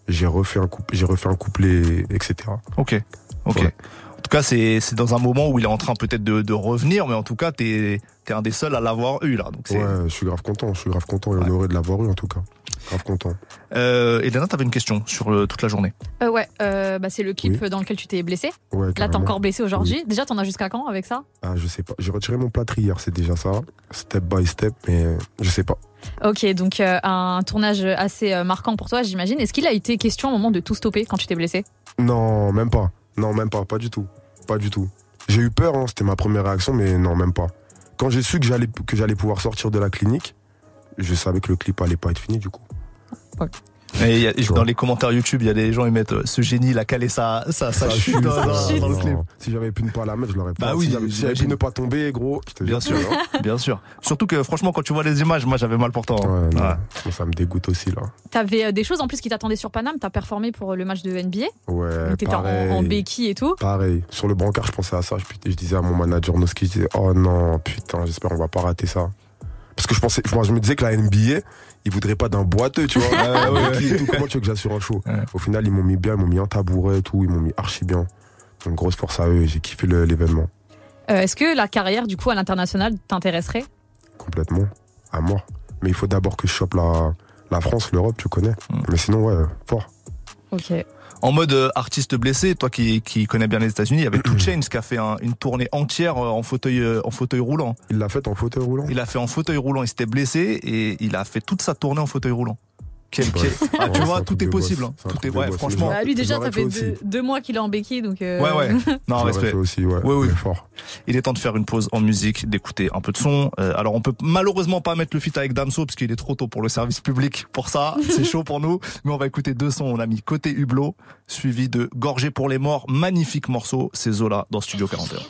j'ai refait un j'ai refait un couplet, etc. Ok. Ok. En tout cas, c'est c'est dans un moment où il est en train peut-être de, de revenir, mais en tout cas, t'es es un des seuls à l'avoir eu là. Donc. Ouais, je suis grave content. Je suis grave content et honoré de l'avoir eu, en tout cas. Grave content. Euh, Elena, t'avais une question sur euh, toute la journée. Euh, ouais, euh, bah, c'est le clip dans lequel tu t'es blessé. Ouais, Là, t'es encore blessé aujourd'hui. Déjà, t'en as jusqu'à quand avec ça? Ah, je sais pas. J'ai retiré mon plâtre hier, c'est déjà ça. Step by step, mais je sais pas. Ok, donc euh, un tournage assez marquant pour toi, j'imagine. Est-ce qu'il a été question au moment de tout stopper quand tu t'es blessé? Non, même pas. Non, même pas. Pas du tout. Pas du tout. J'ai eu peur, hein, c'était ma première réaction, mais non, même pas. Quand j'ai su que j'allais pouvoir sortir de la clinique, je savais que le clip allait pas être fini du coup. Et il y a- Tu dans les commentaires YouTube, il y a des gens ils mettent euh, ce génie, il a calé sa, sa, sa chute dans, ça, dans- dans le clip. Si j'avais pu ne pas la mettre, je l'aurais pas. Bah oui, si j'avais pu ne pas tomber, gros, je Bien sûr, vois. bien sûr. Surtout que franchement, quand tu vois les images, moi j'avais mal pourtant. Ouais, non, Ouais. Ça me dégoûte aussi là. T'avais euh, des choses en plus qui t'attendaient sur Paname. T'as performé pour le match de NBA. Ouais, Donc t'étais en, béquille et tout. Pareil. Sur le brancard, je pensais à ça. Je, je disais à mon manager Noski, je disais, oh non, putain, j'espère on va pas rater ça. Parce que je pensais, moi, je me disais que la NBA, ils voudraient pas d'un boiteux, tu vois. Ouais, ouais, tout. Comment tu veux que j'assure un show Ouais. Au final, ils m'ont mis bien, ils m'ont mis un tabouret et tout, ils m'ont mis archi bien. Donc, grosse force à eux, j'ai kiffé le- l'événement. Euh, Est-ce que la carrière du coup à l'international t'intéresserait? Complètement. À mort. Mais il faut d'abord que je chope la, la France, l'Europe, tu connais. Mm. Mais sinon, ouais, fort. Ok. En mode euh, artiste blessé, toi qui, qui connais bien les États-Unis, il y avait Two Chainz qui a fait un- une tournée entière euh, en fauteuil, euh, en fauteuil roulant. Il l'a fait en fauteuil roulant. Il a fait en fauteuil roulant, il s'était blessé et il a fait toute sa tournée en fauteuil roulant. Quel, quel- Ah, tu Ouais, vois, tout est possible. hein. Tout est, ouais, boss. franchement. Bah, lui déjà ça fait fait deux, mois qu'il est en béquille donc. euh, Ouais, ouais. Non, respect. aussi, ouais. Oui, oui. Fort. Il est temps de faire une pause en musique, d'écouter un peu de son. Euh, alors on peut malheureusement pas mettre le feat avec Damso parce qu'il est trop tôt pour le service public. Pour ça, c'est chaud pour nous. Mais on va écouter deux sons. On a mis Côté Hublot, suivi de Gorgé pour les morts. Magnifique morceau. C'est Zola dans Studio 41.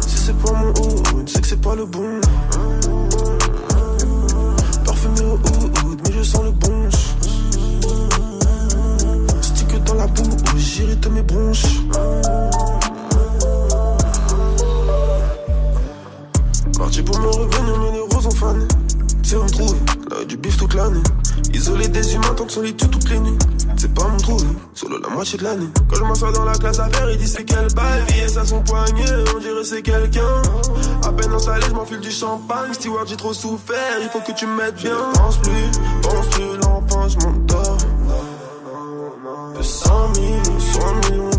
Si c'est pas mon hood, c'est que c'est pas le bon. Parfumé au hood, mais je sens le bon. Stick dans la boue, j'irrite mes bronches. Parti pour me revenir, mais les roses ont fané. C'est on trouve, là du bif toute l'année. Isolé des humains, tant de solitude toutes les nuits. C'est pas mon trou, solo la moitié de l'année. Quand je m'assois dans la classe à faire, il dit c'est quelle balle, et ça son poignet, on dirait c'est quelqu'un. À peine installé, je m'enfile du champagne. Stewart, j'ai trop souffert, il faut que tu m'aides bien. Pense plus, pense plus, l'enfant, je m'endors. De 100 000, 100 millions,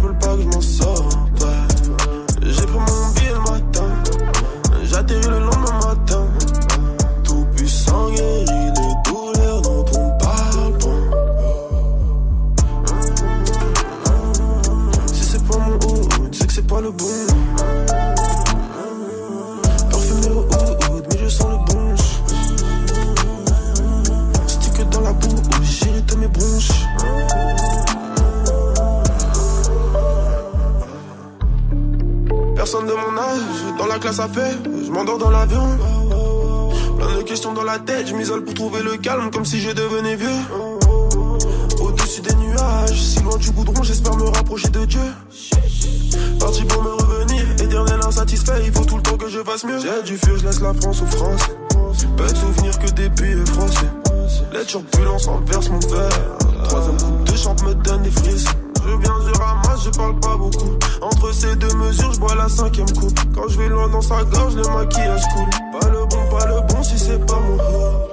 la à faire, je m'endors dans l'avion. Plein de questions dans la tête, je m'isole pour trouver le calme, comme si je devenais vieux. Au-dessus des nuages, si loin du goudron, j'espère me rapprocher de Dieu. Parti pour me revenir, éternel insatisfait, il faut tout le temps que je fasse mieux. J'ai du feu, je laisse la France aux Français. Peu de souvenirs que des billets froissés. Les turbulences renversent mon verre. Troisième coupe de champ me donne des frissons. Je viens, je ramasse, je parle pas beaucoup. Entre ces deux mesures, je bois la cinquième coupe. Quand je vais loin dans sa gorge, le maquillage coule. Pas le bon, pas le bon si c'est pas mon hood.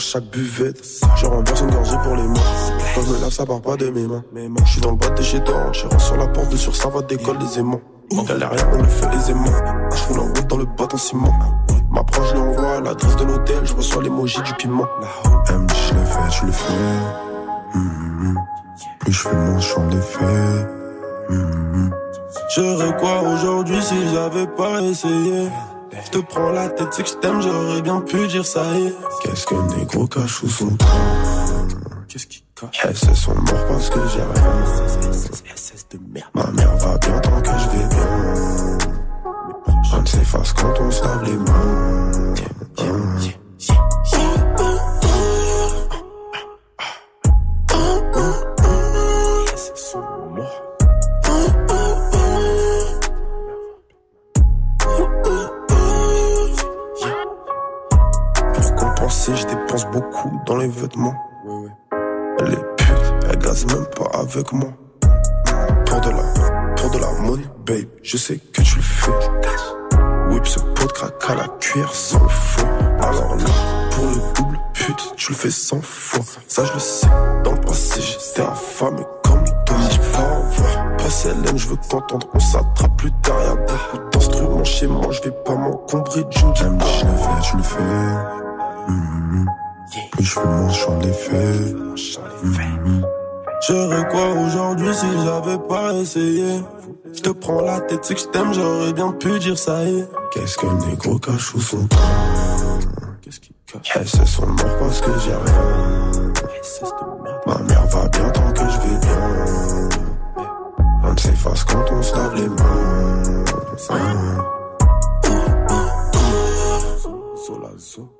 Chaque buvette. Je renverse une gorgée pour les mains. Quand je me lave, ça part pas de mes mains. Je suis dans le bas de chez en tirant sur la porte de sur ça va d'école les aimants. Galère, on le fait les aimants. Je roule en route dans le bâton ciment. M'approche, je lui envoie à l'adresse de l'hôtel, je reçois l'emoji du piment. Elle me je le fais, je le fais. Mhm. Plus je fais mon champ d'effet. Mhm. J'aurais quoi aujourd'hui si j'avais pas essayé? Je te prends la tête, c'est que je t'aime, j'aurais bien pu dire ça y est. Qu'est-ce que le négro cache sous son Qu'est-ce qu'il cache SS sont morts parce que j'ai rien. SS de merde. Ma mère va bien tant que je vais bien. On s'efface quand on se lave les mains. SS Je dépense beaucoup dans les vêtements. Les putes, elles gazent même pas avec moi. Pour de la, pour de la money, babe, je sais que tu le fais. Whip ce pot de crack à la cuillère sans le feu. Alors là, pour le double, pute, tu le fais sans fois. Ça, je le sais. Dans le passé, j'étais affamé comme toi. Je vais voir. Pas celle je veux t'entendre. On s'attrape plus tard. Y'a beaucoup d'instruments chez moi. Je vais pas m'encombrer d'une Je le fais, tu le fais. Mhm. Plus je fais mon champ d'effet. Mhm. J'aurais quoi aujourd'hui si j'avais pas essayé? Je te prends la tête, c'est que je t'aime, j'aurais bien pu dire ça y est. Qu'est-ce que le négro cache sous son train Qu'est-ce qu'il cache? SS sont morts parce que j'ai rien. Ma mère va bien tant que je vais bien. On ne s'efface quand on se lave les mains Solazo.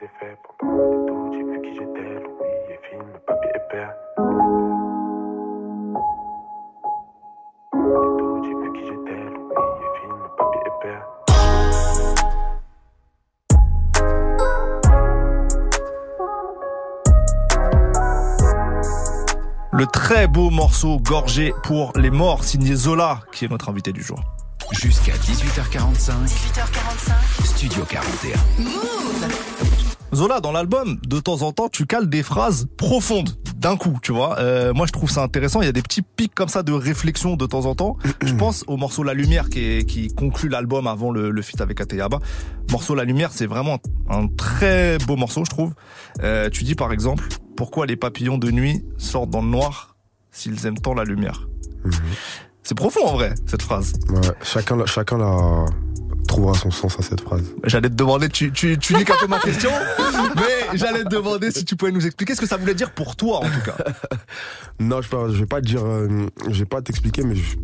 Le très beau morceau Gorgé pour les morts, signé Zola, qui est notre invité du jour. Jusqu'à 18h45. 18h45. Studio 41. Zola, dans l'album, de temps en temps, tu cales des phrases profondes d'un coup, tu vois. Euh, moi, je trouve ça intéressant. Il y a des petits pics comme ça de réflexion de temps en temps. je pense au morceau La Lumière qui, est- qui conclut l'album avant le, le feat avec Ateyaba. Morceau La Lumière, c'est vraiment un très beau morceau, je trouve. Euh, tu dis par exemple, pourquoi les papillons de nuit sortent dans le noir s'ils aiment tant la lumière? C'est profond en vrai, cette phrase. Ouais, chacun, chacun la trouvera son sens à cette phrase. J'allais te demander, tu, tu, tu niques un peu ma question, mais j'allais te demander si tu pouvais nous expliquer ce que ça voulait dire pour toi, en tout cas. Non, je vais pas, je vais pas te dire, euh, je vais pas t'expliquer, mais je-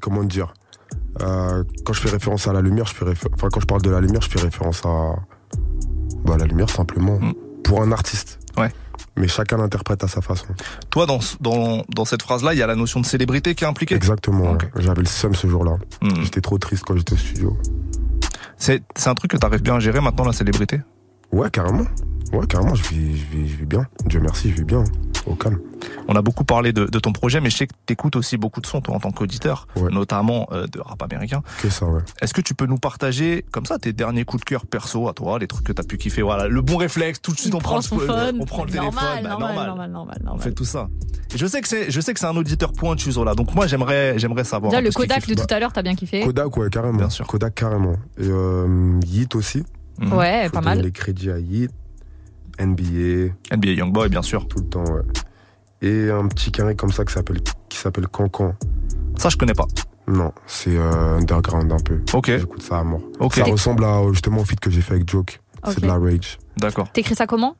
comment te dire. Euh, quand je fais référence à la lumière, je fais réfé- enfin quand je parle de la lumière, je fais référence à bah, la lumière simplement pour un artiste. Ouais. Mais chacun l'interprète à sa façon. Toi, dans, dans, dans cette phrase-là, il y a la notion de célébrité qui est impliquée. Exactement. Ouais. J'avais le seum ce jour-là. Hmm. J'étais trop triste quand j'étais au studio. C'est un truc que t'arrives bien à gérer maintenant, la célébrité? Ouais, carrément. Ouais, carrément. Je vis, je vis, je vis bien. Dieu merci, je vis bien. Au calme. On a beaucoup parlé de, de ton projet, mais je sais que t'écoutes aussi beaucoup de sons, toi, en tant qu'auditeur, Ouais. notamment euh, de rap américain. Que ça, ouais. Est-ce que tu peux nous partager, comme ça, tes derniers coups de cœur perso à toi, les trucs que t'as pu kiffer Voilà, le bon réflexe, tout de suite, on prend, le, phone. on prend le normal, téléphone. bah, normal, normal, normal, On normal. fait tout ça. Et je sais que c'est, je sais que c'est un auditeur pointu, Zola. Donc moi, j'aimerais, j'aimerais savoir. Déjà, le Kodak de tout à l'heure, t'as bien kiffé. Kodak, ouais, carrément. Bien sûr. Kodak, carrément. Et euh, Yeet aussi. Mhm. Ouais, Faut pas mal. les crédits à. NBA, NBA Youngboy, bien sûr. tout le temps, ouais. Et un petit carré comme ça qui s'appelle, qui s'appelle Cancan. Ça, je connais pas. Non, c'est euh, underground un peu. Ok, J'écoute ça à mort. ok, Ça ressemble à justement au feat que j'ai fait avec Joke. Ok. C'est de la rage. d'accord. T'écris ça comment?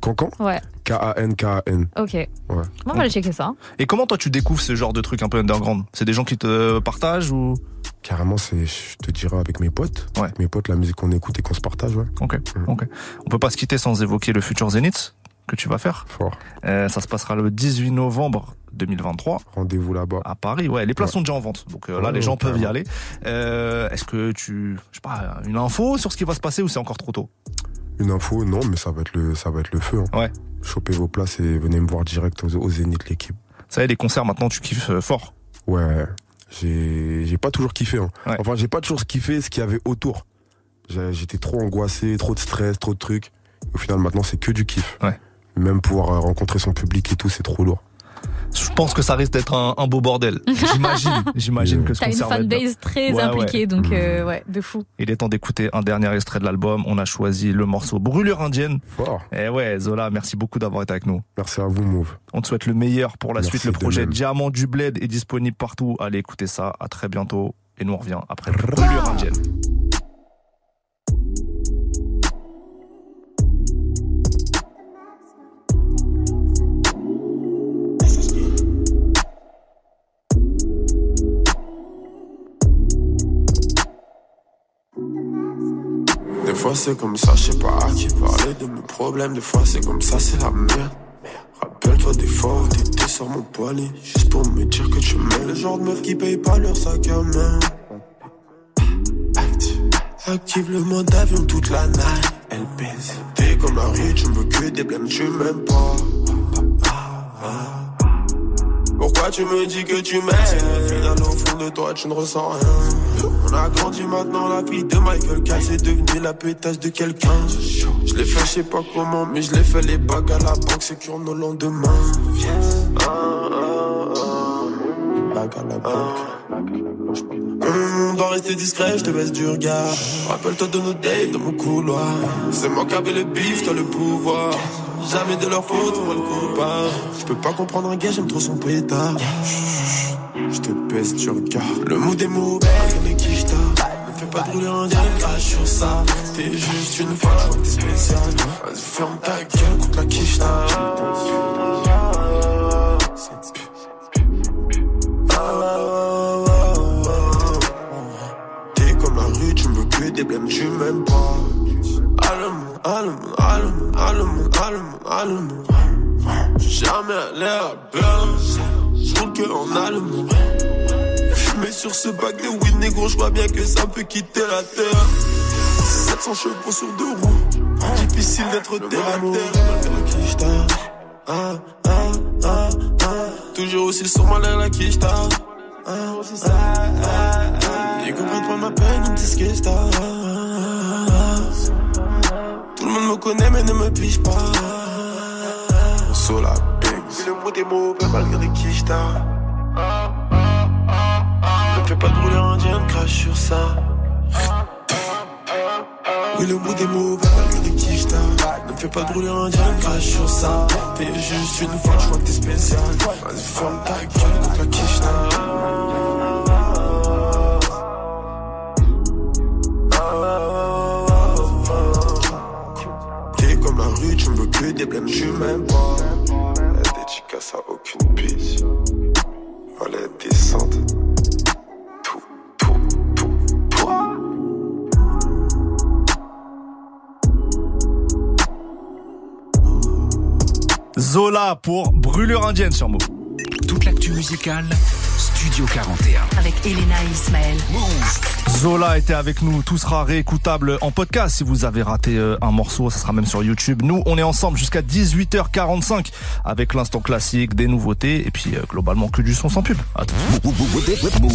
Cancan Ouais, K-A-N-K-A-N. ok. Moi, on va aller checker ça. Et comment toi, tu découvres ce genre de trucs un peu underground? C'est des gens qui te partagent ou? Carrément, c'est, je te dirais, avec mes potes. Ouais. Avec mes potes, la musique qu'on écoute et qu'on se partage, ouais. Ok, Mhm. ok. On peut pas se quitter sans évoquer le futur Zénith que tu vas faire. Fort. Euh, ça se passera le 18 novembre 2023 Rendez-vous là-bas. à Paris. Ouais, les places Ouais. sont déjà en vente. Donc euh, là, Ouais, les gens peuvent y aller. Euh, Est-ce que tu, je sais pas, une info sur ce qui va se passer ou c'est encore trop tôt? Une info, non, mais ça va être le, ça va être le feu. hein. Ouais. Chopez vos places et venez me voir direct au, au Zénith, l'équipe. Ça y est, les concerts maintenant, tu kiffes euh, fort. Ouais, j'ai pas toujours kiffé. hein. Ouais. Enfin, j'ai pas toujours kiffé ce qu'il y avait autour. J'étais trop angoissé, trop de stress, trop de trucs. Au final, maintenant, c'est que du kiff. Ouais. Même pouvoir euh, rencontrer son public et tout, c'est trop lourd. Je pense que ça risque d'être un, un beau bordel. J'imagine, j'imagine que ce T'as une fanbase très Ouais, impliquée, donc Mmh. euh, ouais, de fou. Il est temps d'écouter un dernier extrait de l'album. On a choisi le morceau Brûlure indienne. Fort. Et ouais, Zola, merci beaucoup d'avoir été avec nous. Merci à vous, Move. On te souhaite le meilleur pour la Merci suite. Le projet. Diamant du Bled est disponible partout. Allez écouter ça. À très bientôt. Et nous on revient après Brûlure indienne. Fois c'est comme ça, je sais pas à qui parler de mes problèmes. Des fois c'est comme ça, c'est la merde. Rappelle-toi des fois où t'étais sur mon poignet, juste pour me dire que tu m'aimes. Le genre de meuf qui paye pas leur sac à main. Active, le mode avion toute la night. Elle baise. T'es comme la rue, tu me veux que des blèmes, tu m'aimes pas. Pourquoi tu me dis que tu m'aimes final au fond de toi tu ne ressens rien. On a grandi maintenant la fille de Michael Cass est devenue la pétasse de quelqu'un. Je l'ai fait je sais pas comment mais je l'ai fait les bagues à la banque sécure nos lendemains. Ah, ah, ah. Banque on doit rester discret, je te baisse du regard. Rappelle-toi de nos dates dans mon couloir. C'est moi qui avais le bif, toi le pouvoir. Jamais de leur faute, moi le coupable. Je peux pas comprendre un gars, j'aime trop son pétard. Je te baisse du regard. Le mot des mots, les quichetas. Ne fais pas brûler un diable, crache sur ça. T'es juste une fois, je vois que t'es spécial. Vas-y, ferme ta gueule contre la quicheta. Tu me veux que des blèmes, tu m'aimes pas. Allemand, allemand, allemand, allemand, allemand, allemand. Jamais allé à Berlin, je roule que en allemand. Mais sur ce bac de weed négro, je vois bien que ça peut quitter la terre. 700 chevaux sur deux roues, difficile d'être terre à terre. Ah, ah, ah, ah. Toujours aussi sur ma l'air la quicheta. Ils comprennent pas ma peine, ils me disent que race. Tout le monde me connaît, mais ne me pige pas. Sola Banks. Le mot des mots, malgré des quicheta. Ne fais pas de brûler indien, crache sur ça. Oui, le bout des mots, malgré des quicheta. Ne fais pas de brûler indien, crache sur ça. T'es juste une fois, je crois que t'es spécial. Vas-y, ferme ta gueule contre la quicheta. T'es comme la rue, tu me veux que des blèmes, tu m'aimes pas. La dédicace à aucune piste. Voilà, descente. Zola pour Brûlure indienne sur Move. Toute l'actu musicale, Studio 41. Avec Elena et Ismaël. Zola était avec nous, tout sera réécoutable en podcast si vous avez raté euh, un morceau, ça sera même sur YouTube. Nous, on est ensemble jusqu'à 18h45 avec l'instant classique, des nouveautés et puis euh, globalement que du son sans pub. À tout.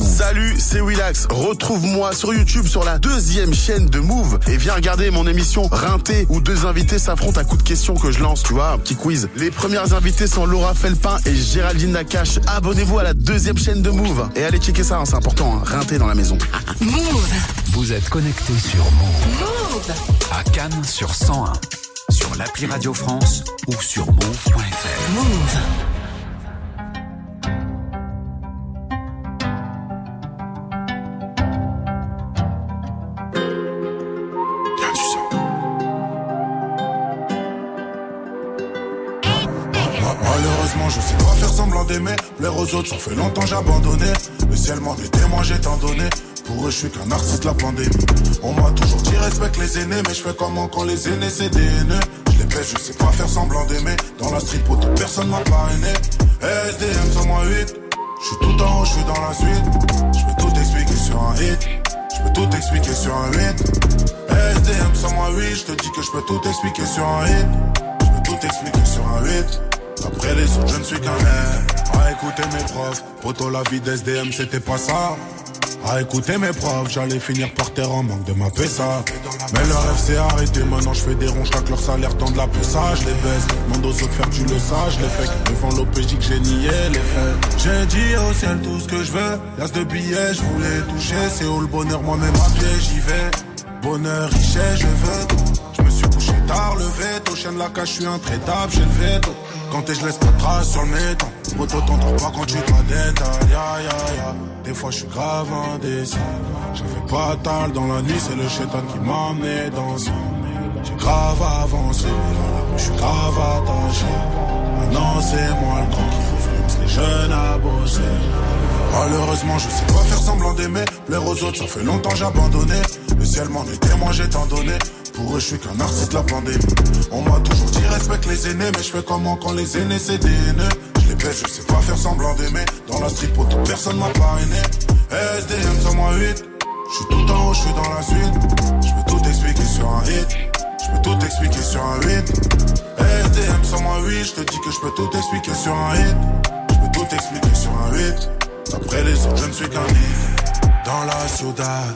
Salut, c'est Willax. Retrouve-moi sur YouTube sur la deuxième chaîne de Move et viens regarder mon émission Rinté où deux invités s'affrontent à coups de questions que je lance, tu vois, un petit quiz. Les premières invitées sont Laura Felpin et Géraldine Nakache. Abonnez-vous à la deuxième chaîne de Move et allez checker ça, hein, c'est important, hein. Rinté dans la maison. Move. Vous êtes connecté sur Move. Move. À Cannes sur 101. Sur l'appli Radio France ou sur move.fr. Move. Y'a du sang. Malheureusement, je sais pas faire semblant d'aimer. Plaire aux autres, ça fait longtemps j'ai abandonné. Le ciel m'en des témoins, j'ai tant donné. Pour eux, je suis qu'un narcisse de la pandémie. On m'a toujours dit respecte les aînés, mais je fais comment quand les aînés c'est des haineux? Je les baisse, je sais pas faire semblant d'aimer. Dans la street, pour toute personne m'a parrainé. SDM 108. Je suis tout en haut, je suis dans la suite. Je peux tout expliquer sur un hit. Je peux tout expliquer sur un 8. SDM 108. Je te dis que je peux tout expliquer sur un hit. Je peux tout expliquer sur un 8. Après les autres, je ne suis qu'un mec. À écouter mes profs. Poto, la vie d'SDM, c'était pas ça. À écouter mes profs, j'allais finir par terre en manque de ma ça. Mais le rêve s'est arrêté, maintenant je fais des ronds, chaque leur salaire tant de la je les baisse. Mon aux autres faire tu le sage, les faits. Devant l'OPJ que j'ai nié les faits. J'ai dit au ciel tout ce que je veux. L'as de billets, je voulais toucher. C'est où le bonheur, moi-même à pied, j'y vais. Bonheur, richesse, je veux. Je me suis couché tard, le veto. Chien de la cache, je suis intraitable, j'ai le veto. Quand je laisse pas de traces sur le métal. Poto t'entends pas quand tu te détail. Ya, ya, ya. Des fois je suis grave indécis. J'avais pas tal dans la nuit, c'est le chétan qui m'a amené dans ça. J'ai grave avancé, je suis grave attaché. Maintenant c'est moi le grand qui influence les jeunes à bosser. Malheureusement, je sais pas faire semblant d'aimer. Plaire aux autres, ça fait longtemps j'ai abandonné. Le ciel m'en est j'ai tant. Pour eux, je suis qu'un artiste de la pandémie. On m'a toujours dit respecte les aînés, mais je fais comment quand les aînés c'est des haineux? Je les baisse, je sais pas faire semblant d'aimer. Dans la pour toute personne m'a parrainé. SDM 108, je suis tout en haut, je suis dans la suite. Je peux tout expliquer sur un hit. Je peux tout expliquer sur un 8. SDM 108, je te dis que je peux tout expliquer sur un hit. Je peux tout expliquer sur un 8. Après les autres, je ne suis qu'un hit. Dans la ciudad.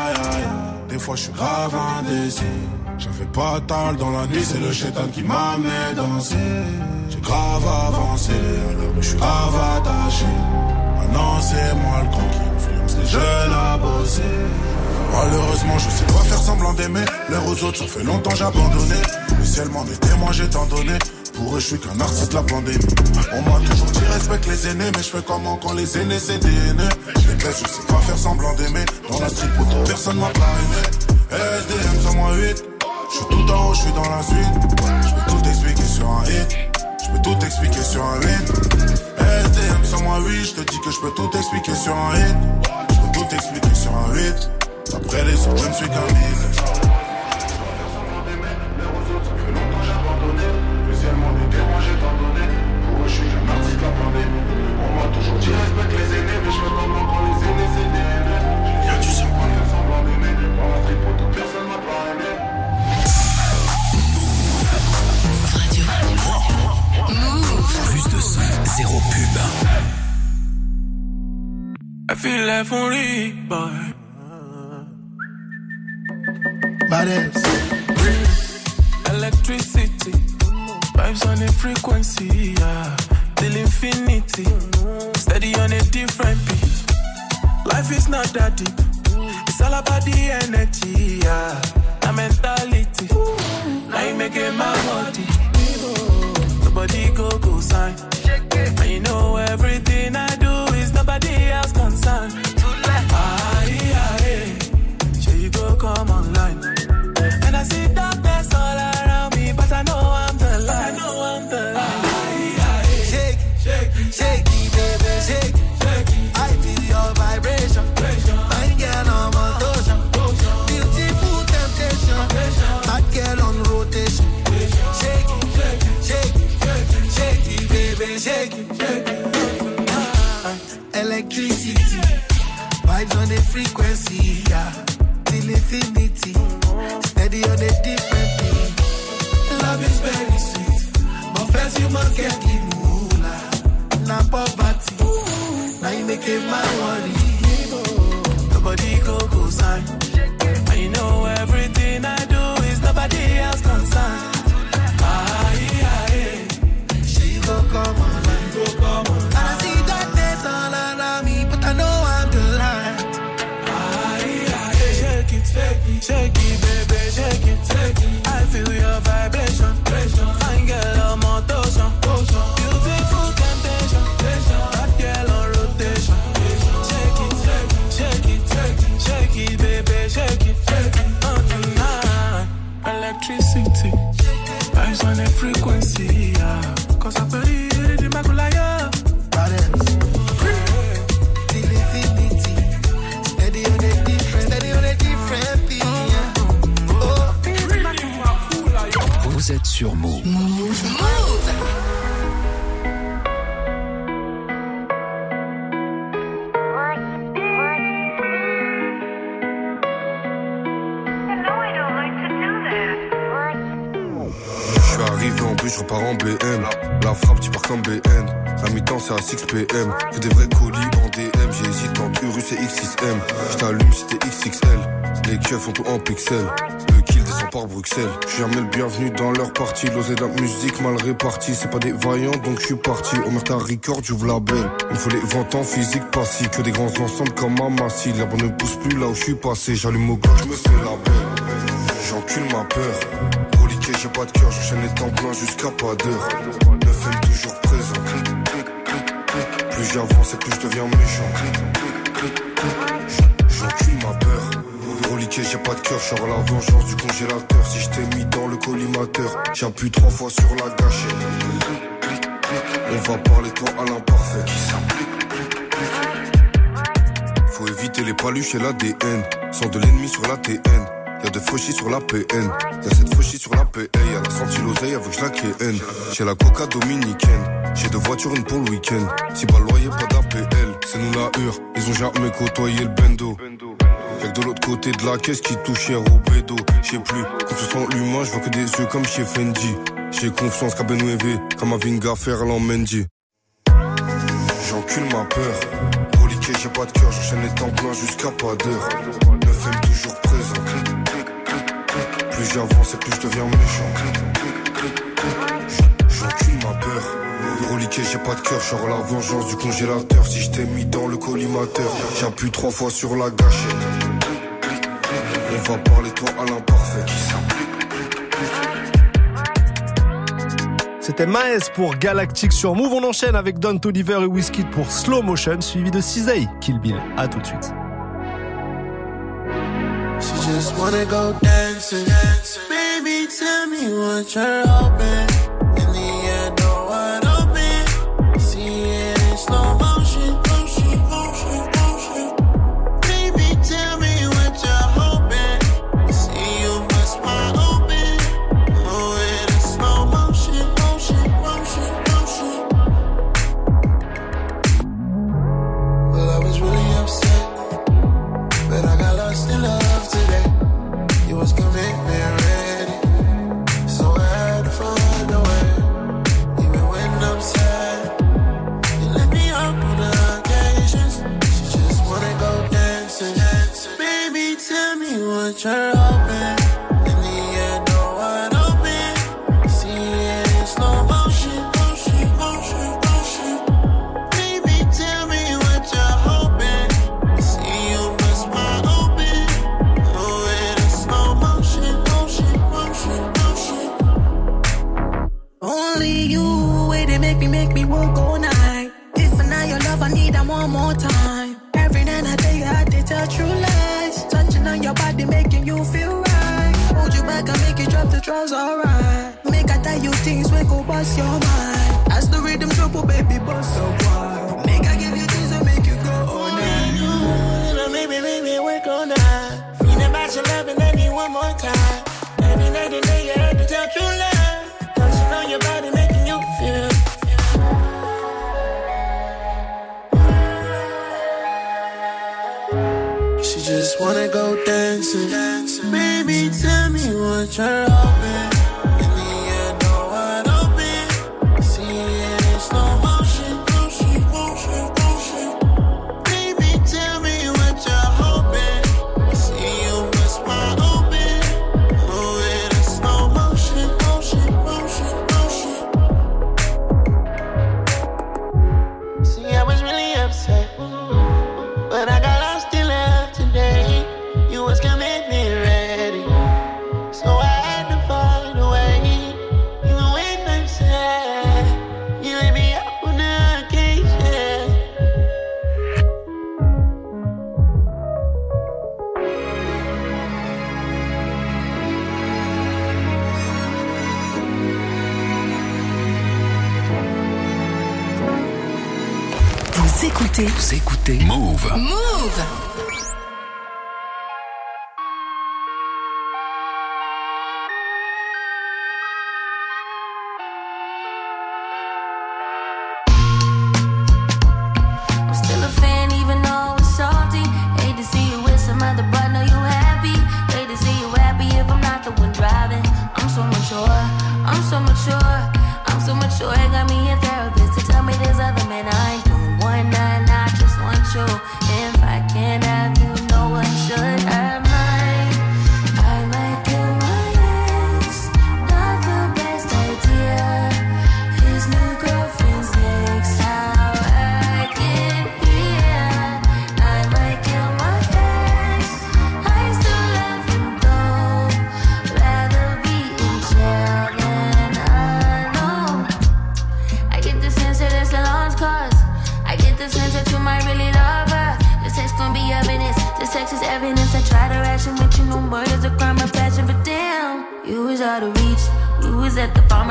Fois je suis grave indécis. J'avais pas tal dans la nuit, c'est le chétan qui m'a amené danser. J'ai grave avancé, alors je suis grave attaché. Maintenant c'est moi le grand qui influence les jeunes à bosser. Malheureusement, je sais pas faire semblant d'aimer. L'air aux autres, ça fait longtemps j'ai abandonné. Le ciel m'en est témoin, j'ai tant donné. Pour je suis qu'un artiste la pandémie. On m'a toujours dit respecte les aînés, mais je fais comment quand les aînés c'est des. Je les baisse, je sais pas faire semblant d'aimer. Dans la street, pour personne m'a parrainé. SDM 108, je suis tout en haut, je suis dans la suite. Je peux tout expliquer sur un hit. Je peux tout expliquer sur un hit. SDM 108, je te dis que je peux tout expliquer sur un hit. Je peux tout expliquer sur un hit. Après les autres, je ne suis qu'un. On m'a toujours dit respecte les aînés, mais je fais comment quand les aînés c'est des haineux. Y'a du sang, pas faire semblant d'aimer. Dans la street, pour toute personne m'a pas aimé. Plus de son, zéro pub. I feel like for boy. Badass. Electricity, vibes on a frequency, yeah. Till infinity, steady on a different beat. Life is not that deep, it's all about the energy, yeah. The mentality, now you make it my body. Nobody go go sign. And you know everything I do is nobody else concerned. Yeah, yeah. Sure you go come online. And I see darkness shake it. Ah, electricity, vibes on a frequency, yeah. Till infinity, steady on a different beat. Love is very sweet, but first you must get the moolah. Now poverty, now you make it my worry. On a frequency, yeah. Cause I believe comme BN. La mi-temps, c'est à 6 PM. Que des vrais colis en DM. J'hésite entre Urus et X6M. Je t'allume si t'es XXL. Les keufs font tout en pixels. Le kill descend par Bruxelles. Je suis jamais le bienvenu dans leur partie. L'osé de la musique mal répartie. C'est pas des vaillants, donc je suis parti. Omerta Record, j'ouvre la belle. Il me faut les ventes en physique passif. Que des grands ensembles comme Amassi. L'herbe ne pousse plus là où je suis passé. J'allume au gars, je me fais la belle. J'encule ma peur. Reliqué, j'ai pas de cœur, j'enchaîne les temps pleins jusqu'à pas d'heure. Plus j'avance et plus je deviens méchant. J'encule ma peur. Reliqué, j'ai pas de cœur, j'aurai la vengeance du congélateur. Si je t'ai mis dans le collimateur, j'appuie trois fois sur la gâchette. On va parler toi à l'imparfait. Faut éviter les paluches et l'ADN. Sans de l'ennemi sur la TN. Y'a de fauchis sur la PN. Y'a cette fauchis sur la PA. Y'a la senti l'oseille avec je la KN. J'ai la coca dominicaine. J'ai deux voitures, une pour le week-end. Si pas loyer, pas d'APL. C'est nous la hure. Ils ont jamais côtoyé le bendo. Y'a que de l'autre côté de la caisse qui touche au bédo. J'sais plus. Confiance en l'humain, je vois que des yeux comme chez Fendi. J'ai confiance qu'à Benouévé, comme à Vinga Ferland Mendy. J'encule ma peur. Reliqué, j'ai pas de cœur, j'enchaîne les temps pleins jusqu'à pas d'heure. Neuf aime toujours présent. Plus j'avance et plus je deviens méchant. Reliqué, j'ai pas de cœur, j'aurai la vengeance du congélateur. Si je t'ai mis dans le collimateur, j'appuie trois fois sur la gâchette. On va parler toi à l'imparfait. C'était Maes pour Galactic sur Move. On enchaîne avec Don Toliver et Wizkid pour Slow Motion, suivi de Cisei, Kill Bill. À tout de suite. She just wanna go dancing. Baby, tell me what you're hoping.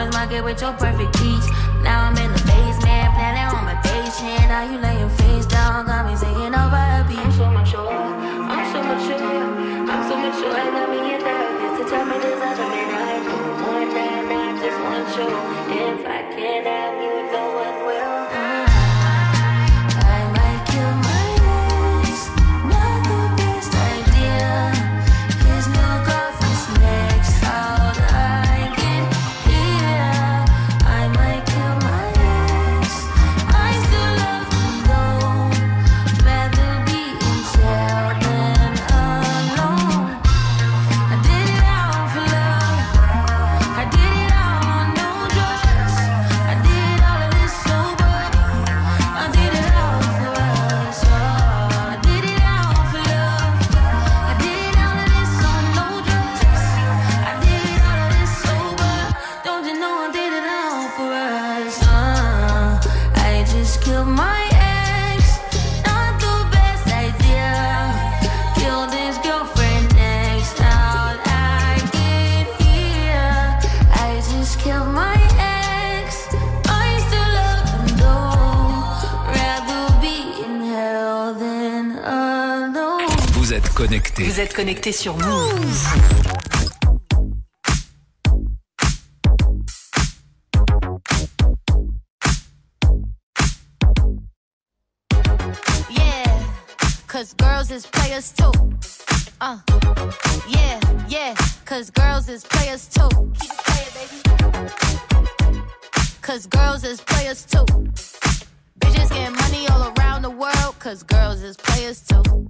Farmer's market with your perfect peach. Now I'm in the basement, planning on my patient. Now you laying face down, got me singing over a beat. I'm so mature, I'm so mature, I'm so mature. I got me a therapist to tell me there's other men I do. One night, I just want you. If I can't have you, connecté. Vous êtes connecté sur Move. Yeah, cause girls is players too. Uh, yeah, yeah, cause girls is players too. Keep it playing, baby. Cause girls is players too. Bitches getting money all around the world, cause girls is players too.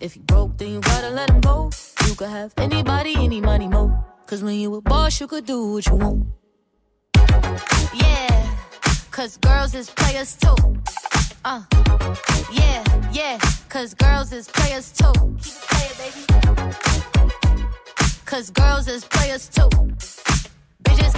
If you broke, then you gotta let him go. You could have anybody, any money, mo. Cause when you a boss, you could do what you want. Yeah, cause girls is players too. Uh, yeah, yeah, cause girls is players too. Keep it playing, baby. Cause girls is players too.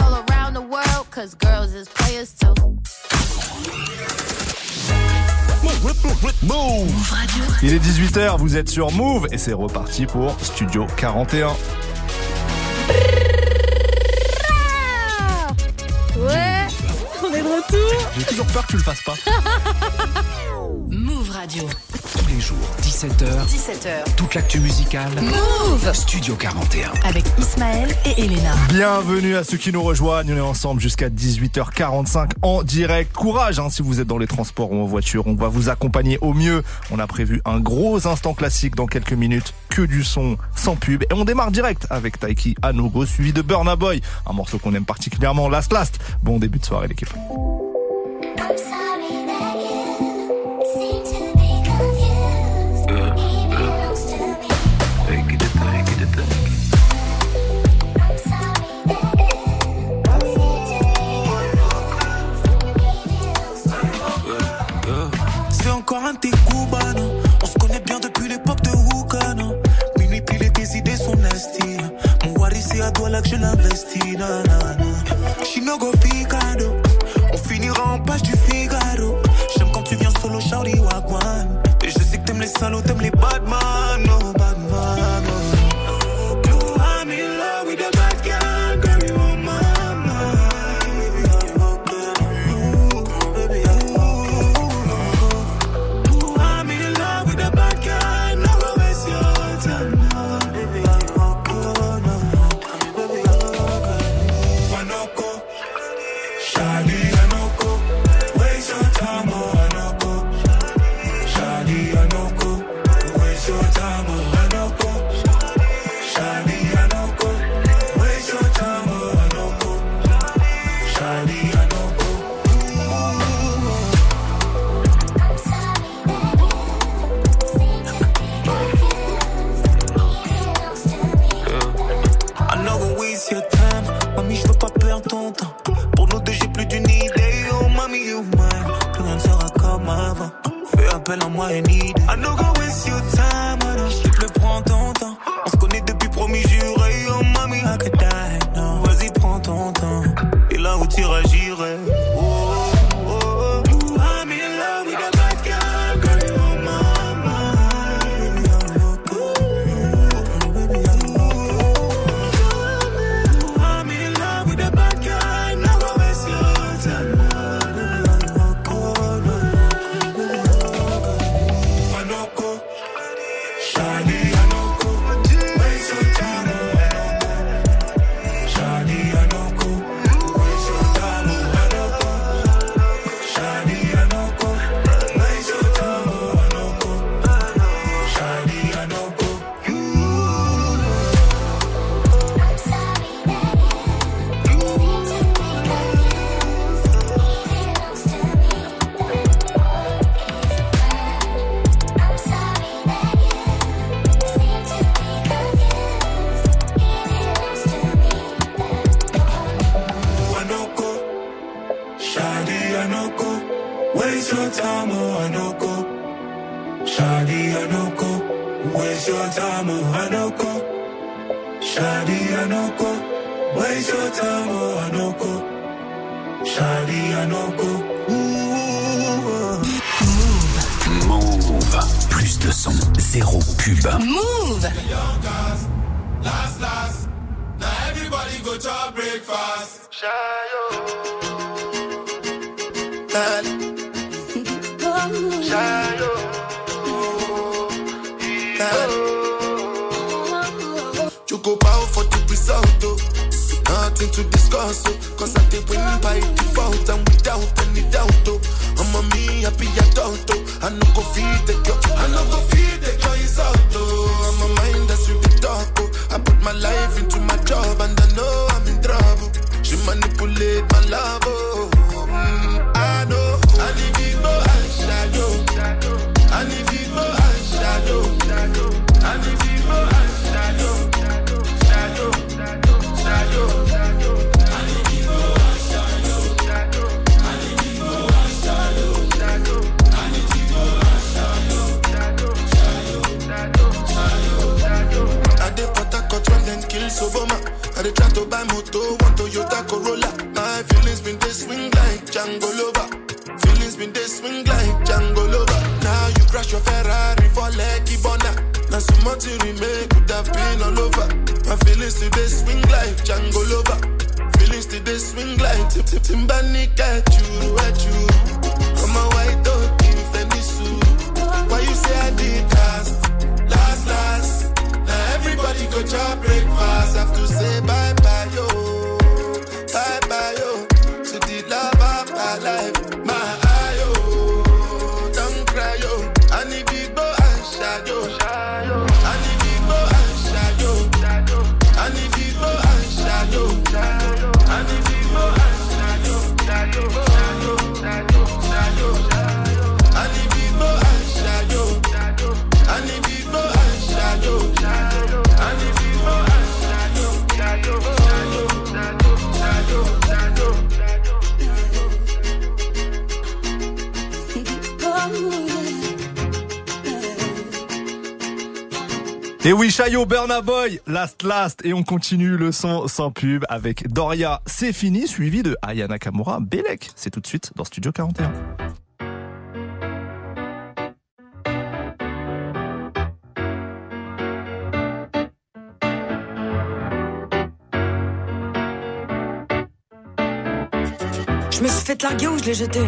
all around the world, cause. Move Il est 18h, vous êtes sur Move et c'est reparti pour Studio 41. Ouais, on est de retour. J'ai toujours peur que tu le fasses pas. Move Radio. Tous les jours, 17h. 17h. Toute l'actu musicale. Move Studio 41. Avec Ismaël et Elena. Bienvenue à ceux qui nous rejoignent. On est ensemble jusqu'à 18h45 en direct. Courage hein, si vous êtes dans les transports ou en voiture. On va vous accompagner au mieux. On a prévu un gros instant classique dans quelques minutes. Que du son, sans pub. Et on démarre direct avec Taiki Anogo, suivi de Burna Boy. Un morceau qu'on aime particulièrement. Last Last. Bon début de soirée, l'équipe. Comme ça. la go like je l'investis, nanana. Shinogo Figaro, on finira en page du Figaro. J'aime quand tu viens solo, Charlie Wagwan. Et je sais que t'aimes les salauds, t'aimes les Et oui, Chayo, Burna Boy, Last Last. Et on continue le son sans pub avec Doria, c'est fini, suivi de Ayana Kamura, Belek. C'est tout de suite dans Studio 41. Je me suis fait larguer ou je l'ai jeté?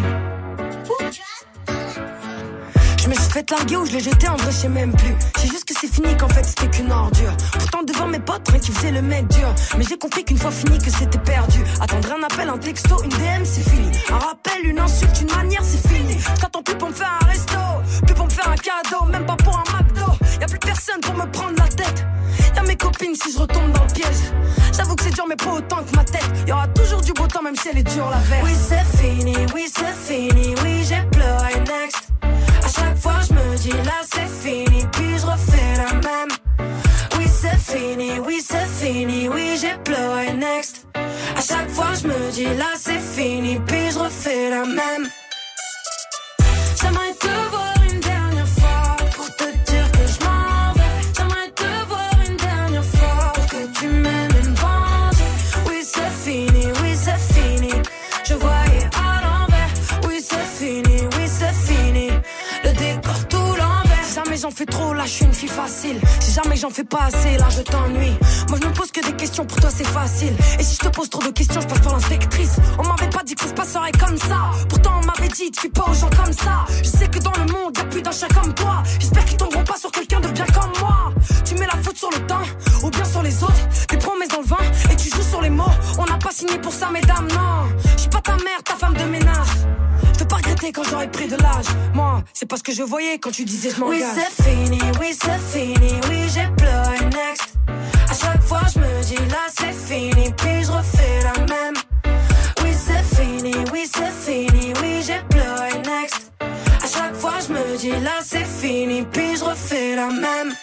Je me suis fait larguer ou je l'ai jeté, en vrai je sais même plus. C'est juste que c'est fini qu'en fait c'était qu'une ordure. Pourtant devant mes potes, rien qui faisait le mec dur. Mais j'ai compris qu'une fois fini que c'était perdu. Attendre un appel, un texto, une DM c'est fini. Un rappel, une insulte, une manière c'est fini. T'attends plus pour me faire un resto, plus pour me faire un cadeau, même pas pour un McDo. Y'a plus personne pour me prendre la tête. Y'a mes copines si je retombe dans le piège. J'avoue que c'est dur mais pas autant que ma tête. Y'aura toujours du beau temps même si elle est dure la veille. Oui c'est fini, oui c'est fini, oui j'ai pleuré next. Chaque fois je me dis là c'est fini, puis je refais la même. Oui c'est fini, oui c'est fini, oui j'ai pleuré next. À chaque fois je me dis là c'est fini, puis je refais la même. J'aimerais te voir fais trop, là je suis une fille facile. Si jamais j'en fais pas assez, là je t'ennuie. Moi je me pose que des questions, pour toi c'est facile. Et si je te pose trop de questions, je passe pour l'inspectrice. On m'avait pas dit que ça se passerait comme ça. Pourtant on m'avait dit, tu pas aux gens comme ça. Je sais que dans le monde, y'a plus d'un chien comme toi. J'espère qu'ils tomberont pas sur quelqu'un de bien comme moi. Tu mets la faute sur le temps, ou bien sur les autres. Tes promesses dans le vin, et tu joues sur les mots. On n'a pas signé pour ça, mesdames, non. Je suis pas ta mère, ta femme de ménage. Quand j'aurai pris de l'âge. Moi, c'est pas ce que je voyais quand tu disais je m'engage. Oui, c'est fini, oui, c'est fini, oui, j'ai pleuré next. À chaque fois, je me dis là, c'est fini, puis je refais la même. Oui, c'est fini, oui, c'est fini, oui, j'ai pleuré next. À chaque fois, je me dis là, c'est fini, puis je refais la même.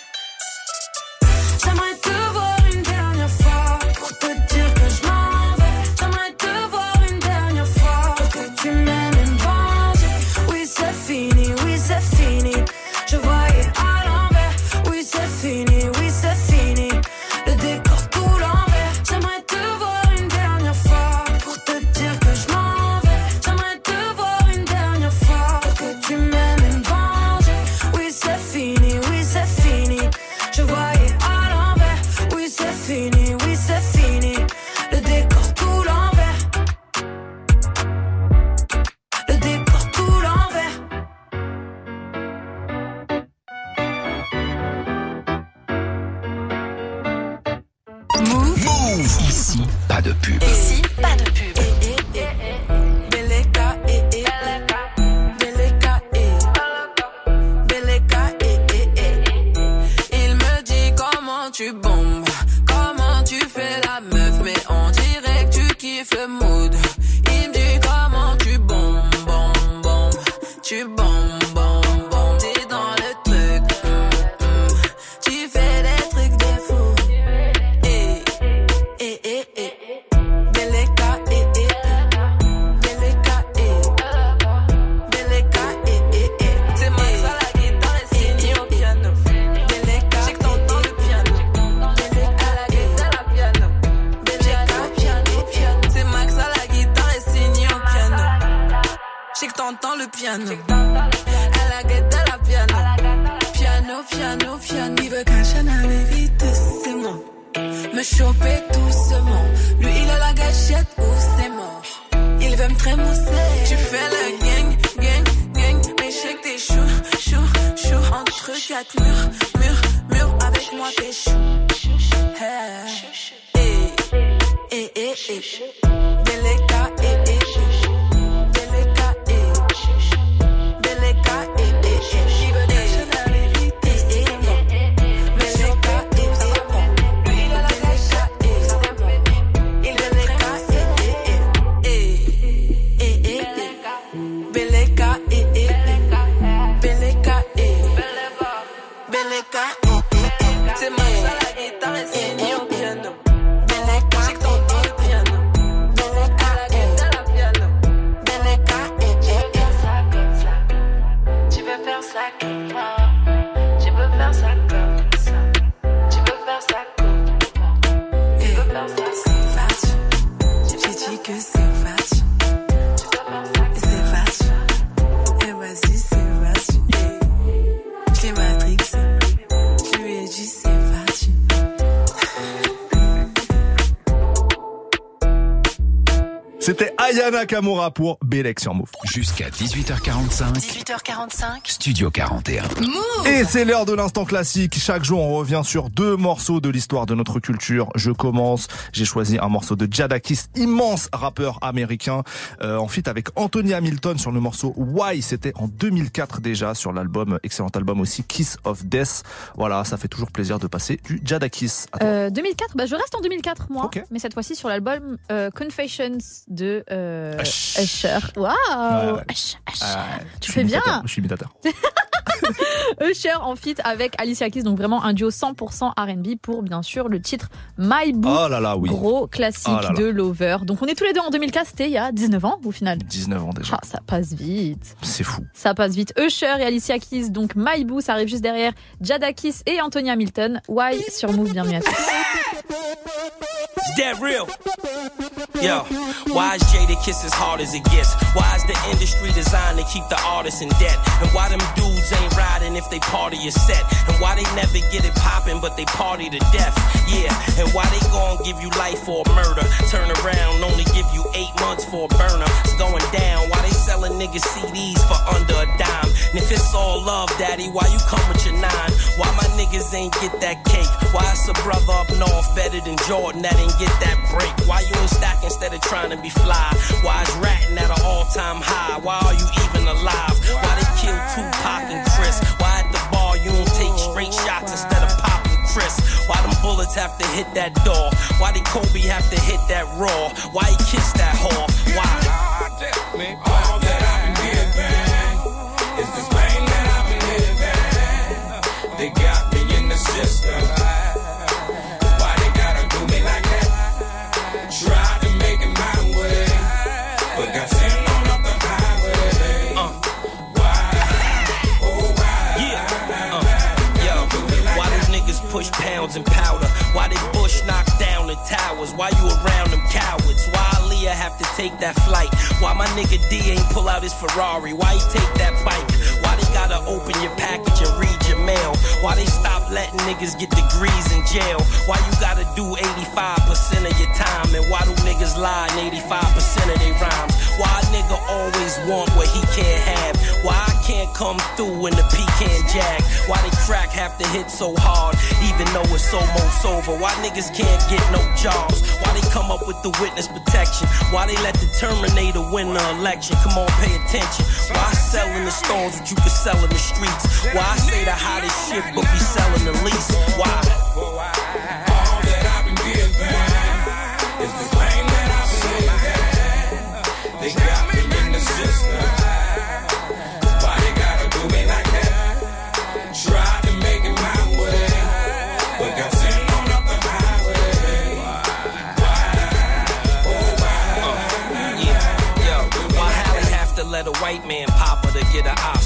Pas de pub. Ici, pas de pub. C'était Ayana Kamura pour Bélec sur Move. Jusqu'à 18h45. 18h45. Studio 41. Move. Et c'est l'heure de l'instant classique. Chaque jour, on revient sur deux morceaux de l'histoire de notre culture. Je commence. J'ai choisi un morceau de Jadakis, immense rappeur américain, euh, en feat avec Anthony Hamilton sur le morceau Why. C'était en 2004 déjà sur l'album, excellent album aussi, Kiss of Death. Voilà, ça fait toujours plaisir de passer du Jadakis. À toi. Euh, 2004, bah je reste en 2004 moi, Ok. mais cette fois-ci sur l'album euh, Confessions de euh, Ush. Usher. Waouh, Ouais, ouais. Ush, Ush. Ah, tu fais bien. Je suis imitateur. Usher en feat avec Alicia Keys, donc vraiment un duo 100% R&B pour bien sûr le titre My Boo. Oh là là, oui. Gros classique Oh là là. de Lover. Donc on est tous les deux en 2004, c'était il y a 19 ans au final. 19 ans déjà. Ah, ça passe vite. C'est fou. Ça passe vite. Usher et Alicia Keys, donc My Boo, ça arrive juste derrière Jadakis et Anthony Hamilton. Why sur Move, bienvenue à tous. It's dead real. Yo, why is Jada Kiss as hard as it gets? Why is the industry designed to keep the artists in debt? And why them dudes ain't riding if they party is set? And why they never get it poppin' but they party to death? Yeah, and why they gon' give you life for a murder? Turn around, only give you eight months for a burner. It's going down. Why they selling niggas CDs for under a dime? And if it's all love, daddy, why you come with your nine? Why my niggas ain't get that cake? Why it's a brother up north better than Jordan that ain't get that break? Why you ain't stack instead of trying to be fly? Why is ratting at an all time high? Why are you even alive? Why they kill Tupac and Chris? Why at the bar you don't take straight shots instead of popping Chris? Why them bullets have to hit that door? Why did Kobe have to hit that raw? Why he kissed that whore? Why? All that I've been given is this pain that I've been living. They got me in the system. Push pounds and powder? Why they bush knock down the towers? Why you around them cowards? Why Aaliyah have to take that flight? Why my nigga D ain't pull out his Ferrari? Why he take that bike? Why they gotta open your package and read mail? Why they stop letting niggas get degrees in jail? Why you gotta do 85% of your time? And why do niggas lie in 85% of their rhymes? Why a nigga always want what he can't have? Why I can't come through when the pecan jag? Why they crack have to hit so hard, even though it's almost over? Why niggas can't get no jobs? Why they come up with the witness protection? Why they let the Terminator win the election? Come on, pay attention. Why sell in the stores what you can sell in the streets? Why I say the hottest shit but be selling the least? Why? All that I've been given is this pain that I've been living. They got me in the system. Why they gotta do me like that? Tried to make it my way, but got sent on up the highway. Yeah, yo, why Hallie have to let a white man pop her to get an Oscar?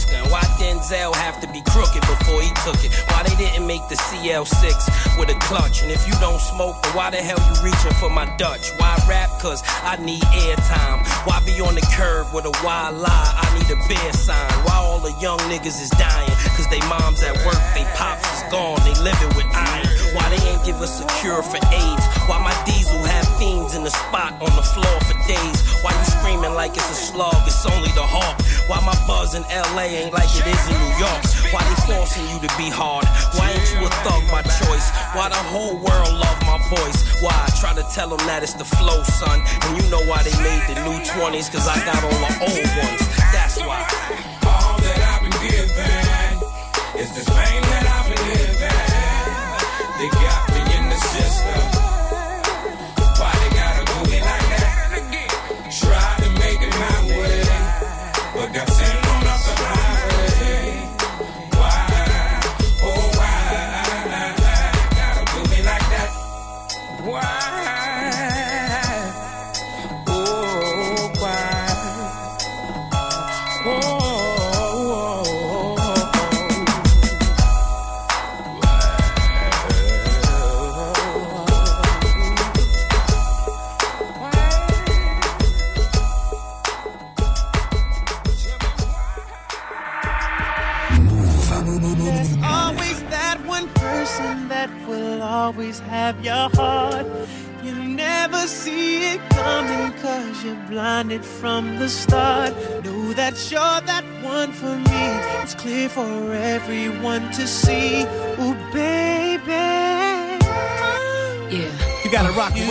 Denzel have to be crooked before he took it? Why they didn't make the CL6 with a clutch? And if you don't smoke, then why the hell you reaching for my Dutch? Why rap? Cause I need airtime. Why be on the curb with a wild lie? I need a bear sign. Why all the young niggas is dying? Cause they moms at work, they pops is gone, they living with iron. Why they ain't give us a cure for AIDS? Why my diesel fiends in the spot on the floor for days? Why you screaming like it's a slug? It's only the hawk. Why my buzz in LA ain't like it is in New York? Why they forcing you to be hard? Why ain't you a thug by choice? Why the whole world love my voice? Why I try to tell them that it's the flow, son? And you know why they made the new 20s? Cause I got all the old ones. That's why. All that I've been given is this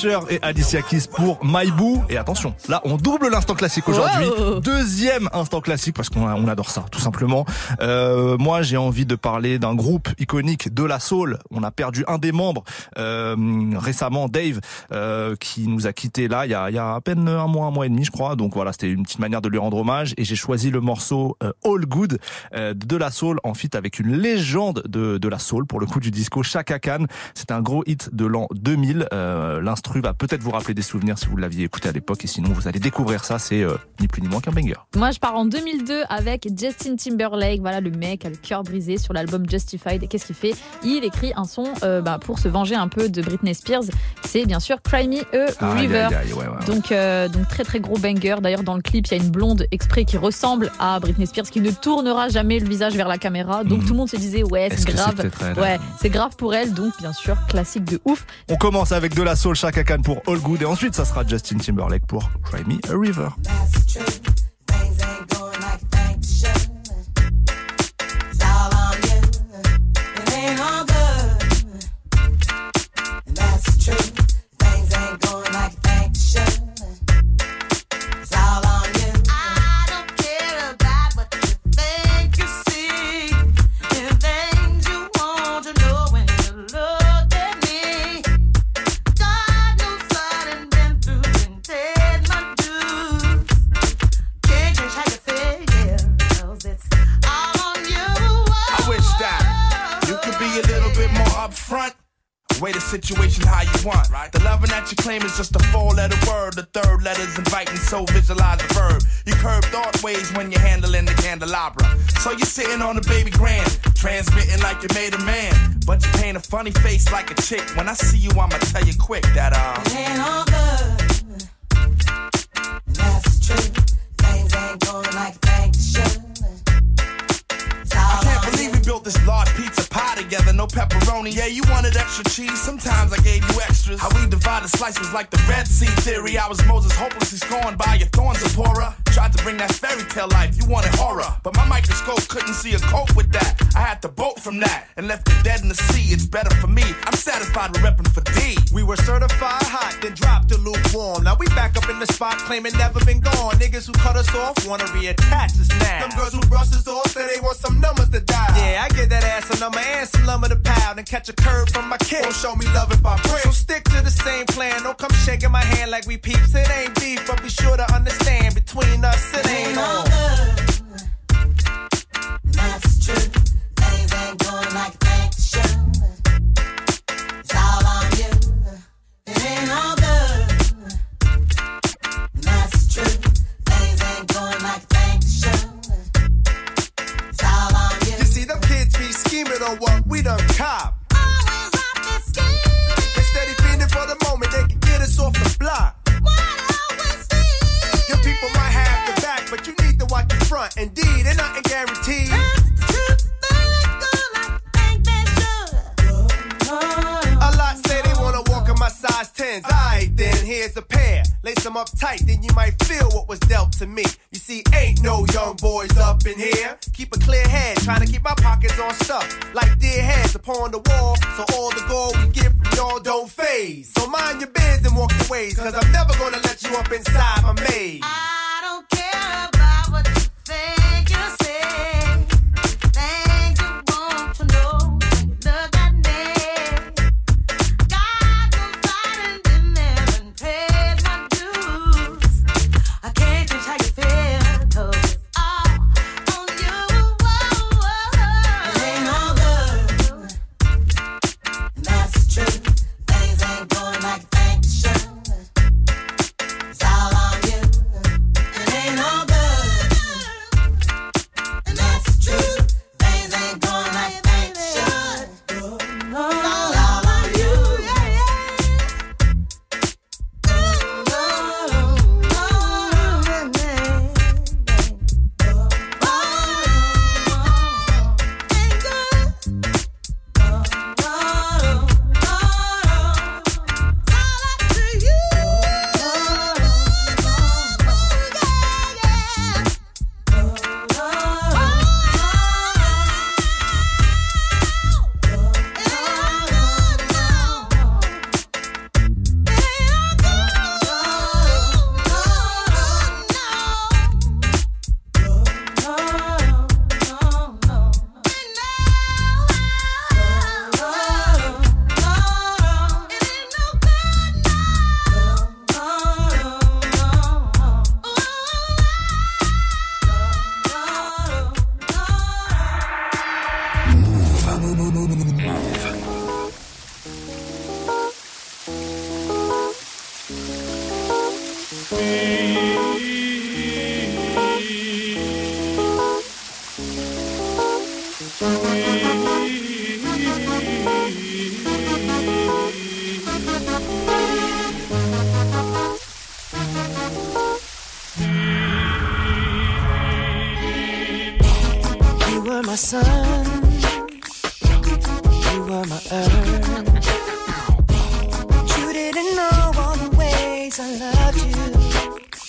Usher et Alicia Keys pour My Boo. Et attention, là, on double l'instant classique aujourd'hui. Wow. Deuxième instant classique parce qu'on on adore ça, tout simplement. Euh, moi, j'ai envie de parler d'un groupe iconique de la soul. On a perdu un des membres euh, récemment, Dave, euh, qui nous a quitté là il y a, il y a à peine un mois, un mois et demi, je crois. Donc voilà, c'était une petite manière de lui rendre hommage. Et j'ai choisi le morceau All Good de la soul en feat avec une légende de, de la soul pour le coup du disco Chaka Khan. C'est un gros hit de l'an 2000. Euh, L'instru va peut-être vous rappeler des souvenirs si vous l'aviez écouté à l'époque. Et sinon, vous allez découvrir ça. C'est euh, ni plus ni moins qu'un banger. Moi, je pars en 2002 avec Justin Timberlake. Voilà, le mec a le cœur brisé sur l'album Justified. Et qu'est-ce qu'il fait? Il écrit un son euh, bah, pour se venger un peu de Britney Spears. C'est bien sûr Cry Me a River. aïe, aïe, ouais, ouais, ouais. Donc, euh, donc très très gros banger. D'ailleurs, dans le clip, il y a une blonde exprès qui ressemble à Britney Spears, qui ne tournera jamais le visage vers la caméra. Donc tout le monde se disait ouais, c'est grave. ouais, c'est grave pour elle. Donc bien sûr, classique de ouf. On commence avec de la soul Pour All Good et ensuite ça sera Justin Timberlake pour Cry Me a River. The situation how you want. The loving that you claim is just a four letter word. The third letter's inviting, so visualize the verb. You curve thought ways when you're handling the candelabra. So you're sitting on a baby grand, transmitting like you made a man. But you paint a funny face like a chick. When I see you, I'ma tell you quick that, uh. It ain't all good. And that's the truth. Things ain't going like you this large pizza pie together, no pepperoni. Yeah, you wanted extra cheese, sometimes I gave you extras. How we divided slices like the Red Sea theory. I was Moses hopelessly scorned by your thorns, Zipporah. Tried to bring that fairy tale life, you wanted horror. But my microscope couldn't see a cope with that. I had to bolt from that and left it dead in the sea. It's better for me. I'm satisfied with repping for D. We were certified hot, then dropped to lukewarm. Now we back up in the spot, claiming never been gone. Niggas who cut us off wanna reattach us now. Them girls who brush us off say they want some numbers to dial. Yeah, I give that ass a number and some lumber to pound and catch a curve from my kid. Won't show me love if I break. So stick to the same plan. Don't come shaking my hand like we peeps. It ain't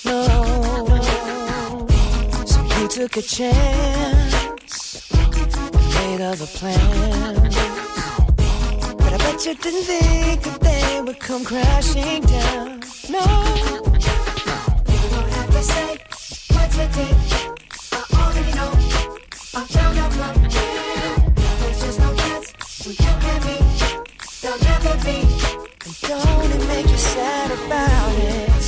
No. So you took a chance, made other plans. But I bet you didn't think that they would come crashing down. No. You don't have to say what you did. I already know. I found out. There's no chance me. And don't it make you sad about it?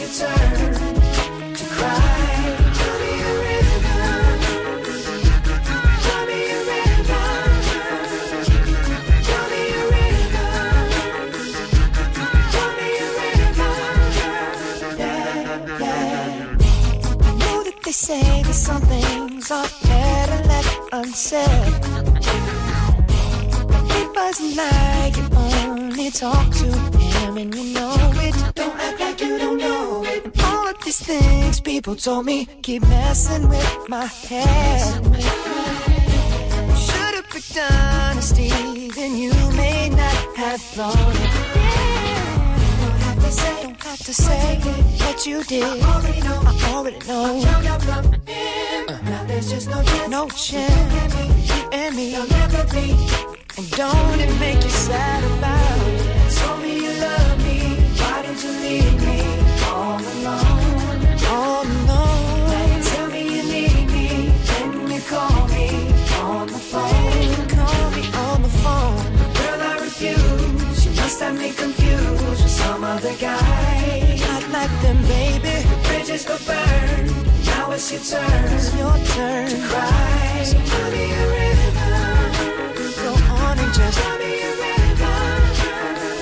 Your turn to cry. Unsaid. It wasn't like you only talk to him and you know it. Don't act like you don't know it. All of these things people told me keep messing with my head. Should've picked honesty, then you may not have thought it. Say, don't have to say what you did. I already know. I already know. I found out from him. Now there's just no chance. No chance. You and me. There'll never be. And don't it make you sad about it? Told me you love me. Why did you leave me all alone? All alone. Tell me you need me. Then you call me on the phone. Call me on the phone. Girl, I refuse. You must have me confused some other guy. Not like them, baby. Bridges go burn. Now it's your turn. It's your turn to cry. So tell me a river. Go on and just tell me a river.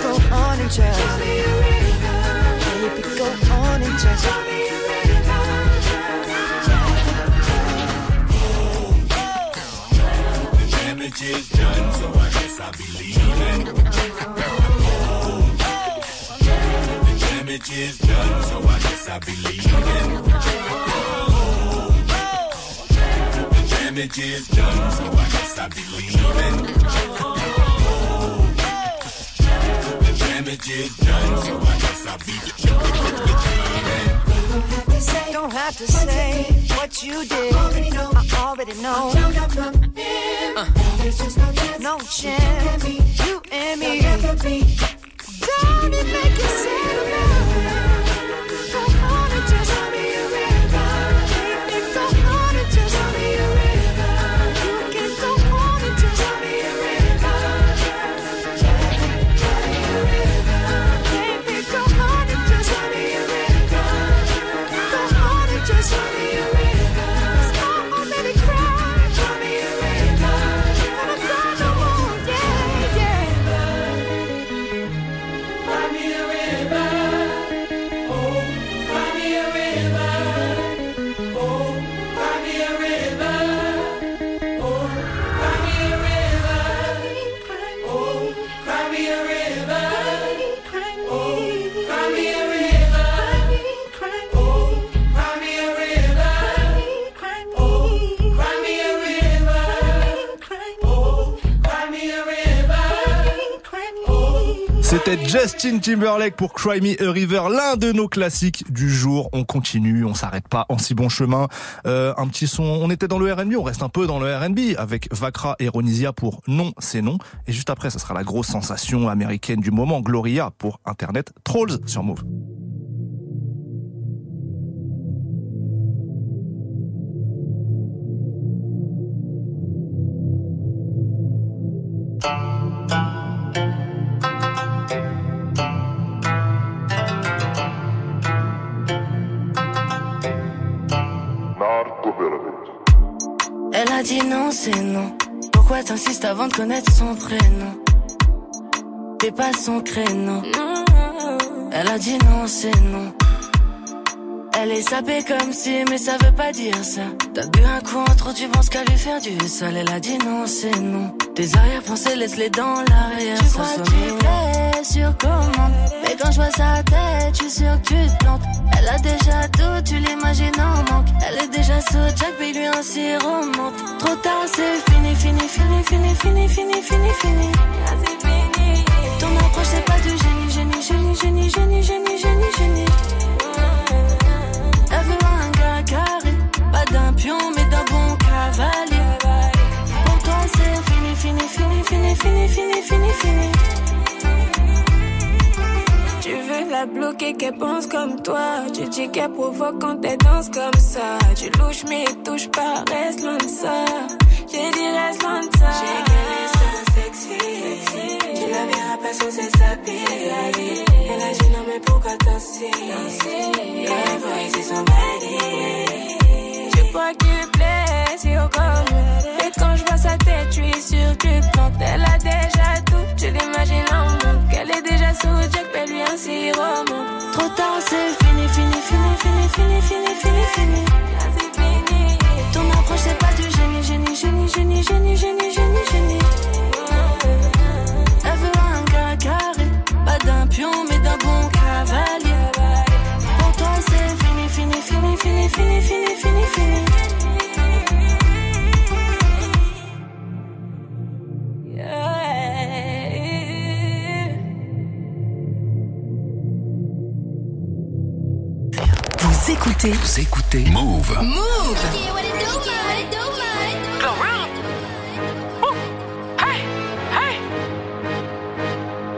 Go on and just tell me a river. Baby, go on and just tell me a river. Damage is done, so I guess I'll be leaving. Damage is done, so I guess I'll be leaving. The damage is done, so I guess I'll be leaving. The damage is done, so I guess I'll be leaving. Don't have to say what you did. I already know. I already know. Uh, no chance. You and me. Try to make you sad enough. Justin Timberlake pour Cry Me a River, l'un de nos classiques du jour. On continue, on s'arrête pas en si bon chemin. Euh, un petit son, on était dans le R&B, on reste un peu dans le R&B avec Vakra et Ronisia pour Non, c'est non. Et juste après, ça sera la grosse sensation américaine du moment, Gloria pour Internet Trolls sur Move. Non, c'est non. Pourquoi t'insistes avant de connaître son prénom? T'es pas son créneau. Elle a dit non, c'est non. Les saper comme si, mais ça veut pas dire ça. T'as bu un coup en trop, tu penses qu'à lui faire du sale. Elle a dit non, c'est non. Tes arrière-pensées, laisse-les dans l'arrière. Tu crois que tu plais sur commande. Mais quand je vois sa tête, je suis sûr que tu te plantes. Elle a déjà tout, tu l'imagines en manque. Elle est déjà sous Jack, mais lui un si remonte. Trop tard, c'est fini, fini, fini, fini, fini, fini, fini, fini. Ah, c'est fini. Ton approche, c'est pas du génie, génie, génie, génie, génie, génie, génie, génie. D'un pion, mais d'un bon cavalier. Pour toi, c'est fini, fini, fini, fini, fini, fini, fini, fini. Tu veux la bloquer, qu'elle pense comme toi. Tu dis qu'elle provoque quand elle danse comme ça. Tu louches, mais touche pas, reste loin de ça. J'ai dit reste loin de ça. J'ai qu'elle est so sexy. Tu la verras pas sous ses habits. Elle a dit non, mais pourquoi danser? Elle voit ici son. Tu crois qu'il plaît, si au comme. Et quand je vois sa tête, je suis sûr que tu plantes. Elle a déjà tout, tu l'imagines en manque. Elle est déjà sous Jack, mais lui un si remonte. Trop tard, c'est fini, fini, fini, fini, fini, fini, fini, fini. Ah, c'est fini. Ton approche, c'est pas du génie, génie, génie, génie, génie, génie, génie, génie. Elle veut un gars carré, pas d'un pion, mais d'un bon cavalier. Pour toi, c'est fini, fini, fini, fini, fini, fini. Vous écoutez Vous écoutez Move. Move.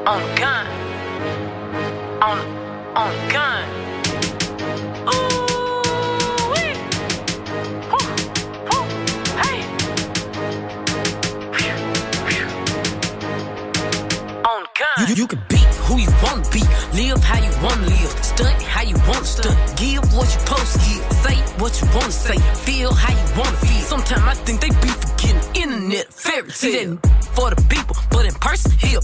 On gun. On on gun. Ooh. Woo, woo, hey. On gun. You, you can be who you want to be, live how you want to live, stunt how you want to stunt, give what you supposed to give, say what you want to say, feel how you want to feel. Sometimes I think they be forgetting internet fairy tale for the people, but in person, here.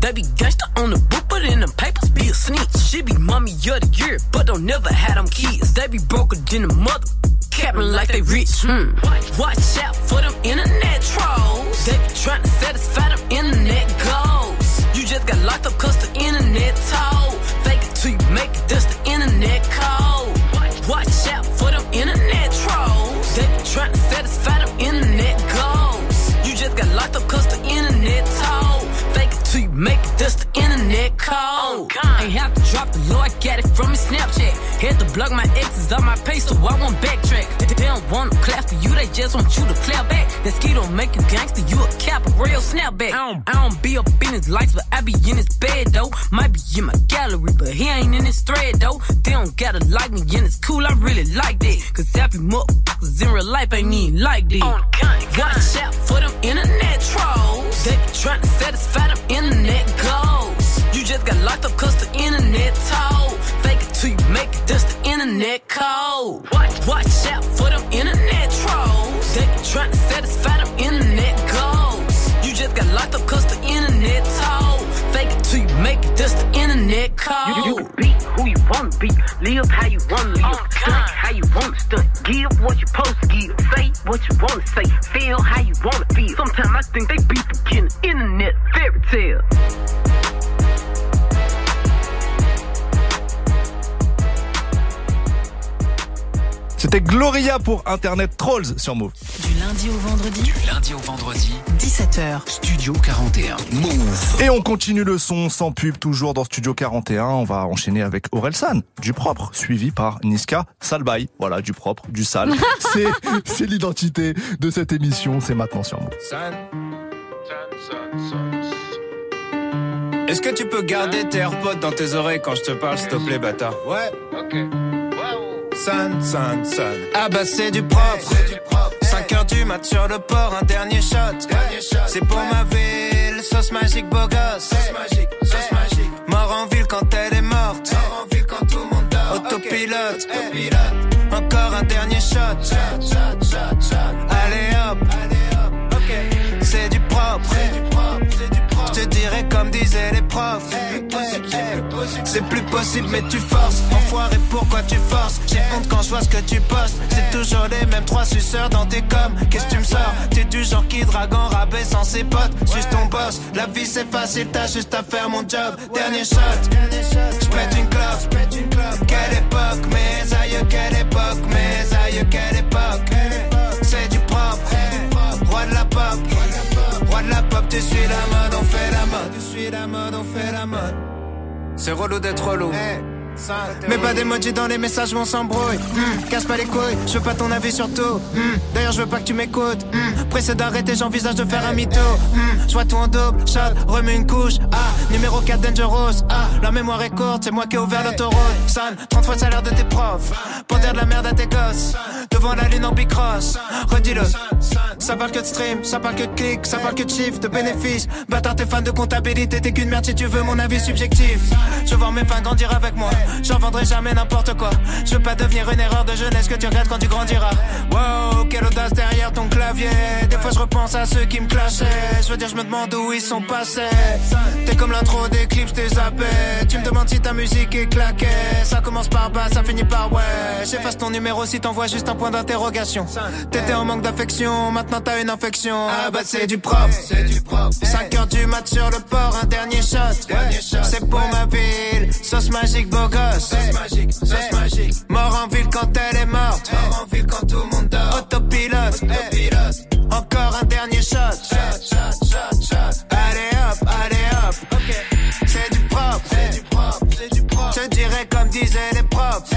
They be gangsta on the book, but in the papers be a snitch. She be mommy of the year, but don't never have them kids. They be broker than the mother, capping like they rich. Hmm. Watch out for them internet trolls. They be trying to satisfy them internet goals. You just got locked up cause the internet told. Fake it till you make it, that's the internet code. Watch out for make it, that's the internet code. Oh, ain't have to drop the low, I got it from his Snapchat. Had to block my exes on my page so I won't backtrack. They don't want to clap for you, they just want you to clap back. That ski don't make you gangster, you a cap, a real snapback. I don't, I don't be up in his lights, but I be in his bed though. Might be in my gallery, but he ain't in his thread though. They don't gotta like me, and it's cool, I really like that. Cause happy motherfuckers in real life ain't even like that. Oh, Watch out for them internet trolls. They be trying to satisfy them internet goals. You just got locked up cause the internet told. Fake it till you make it, that's the internet code. Watch watch out for them internet trolls. They trying to satisfy them internet goals. You just got locked up cause the make it, the internet code. You, you can be who you want to be, live how you want to live, oh, stunt how you want to stunt, give what you're supposed to give, say what you want to say, feel how you want to feel. Sometimes I think they be forgetting internet fairy tale. C'était Gloria pour Internet Trolls sur Move. Du lundi au vendredi. Du lundi au vendredi. 17h. Studio 41. Move. Et on continue le son sans pub, toujours dans Studio 41. On va enchaîner avec Orelsan, du propre, suivi par Niska Salbay. Voilà, du propre, du sale. c'est, c'est l'identité de cette émission. C'est maintenant sur Move. Est-ce que tu peux garder tes AirPods dans tes oreilles quand je te parle, s'il te plaît, bâtard? Ouais. Ok. Sun, sun, sun. Ah bah c'est du propre. 5 heures du mat sur le port, un dernier shot. C'est pour ma ville, sauce magique, beau gosse. Sauce magique, sauce magique. Mort en ville quand elle est morte. Mort en ville quand tout le monde dort. Autopilote. Encore un dernier shot. Allez hop. C'est du propre. Comme disaient les profs. C'est plus possible, mais tu forces. Enfoiré, pourquoi tu forces? J'ai honte quand je vois ce que tu postes. C'est toujours les mêmes trois suceurs dans tes coms. Qu'est-ce que tu me sors? T'es du genre qui drague en rabais sans ses potes. Suis ton boss. La vie c'est facile, t'as juste à faire mon job. Dernier shot. J'pète une clope. Quelle époque, mes aïeux, quelle époque, mes aïeux, quelle époque? C'est du propre. Roi de la pop. Roi de la pop, tu suis la mode, on fait la mode. Tu suis la mode, on fait la mode. C'est relou d'être relou. Mais pas d'emoji dans les messages, on s'embrouille. Hmm, casse pas les couilles, je veux pas ton avis sur tout. Hmm, D'ailleurs, je veux pas que tu m'écoutes. Hmm, pressé d'arrêter, j'envisage de faire un mytho. Hmm, je vois tout en double, shot, remets une couche. Ah, numéro 4 Dangerous. Ah, la mémoire est courte, c'est moi qui ai ouvert l'autoroute. Son, 30 fois le salaire de tes profs. Pour dire de la merde à tes gosses. Devant la lune en bicross. Redis-le. Ça parle que de stream, ça parle que de clics, ça parle que de chiffres, de bénéfices. Bâtard, t'es fan de comptabilité, t'es qu'une merde si tu veux mon avis subjectif. Je voir mes fans grandir avec moi. J'en vendrai jamais n'importe quoi. Je veux pas devenir une erreur de jeunesse que tu regrettes quand tu grandiras. Wow, quelle audace derrière ton clavier. Des fois je repense à ceux qui me clashaient. Je veux dire, je me demande où ils sont passés. T'es comme l'intro des clips, j't'ai zappé. Tu me demandes si ta musique est claquée. Ça commence par bas, ça finit par ouais. J'efface ton numéro si t'envoies juste un point d'interrogation. T'étais en manque d'affection, maintenant t'as une infection. Ah bah c'est du propre, c'est du propre. 5 heures du mat sur le port, un dernier shot. C'est pour ma ville, sauce magique, beau gosse. Sauce magique, sauce magique. Mort en ville quand elle est morte. Mort en ville quand tout le monde dort. Autopilote, autopilote. Encore un dernier shot. Shot, shot, shot, shot. Allez hop, allez hop. C'est du propre, c'est du propre, c'est du propre. Je dirais comme disaient les profs.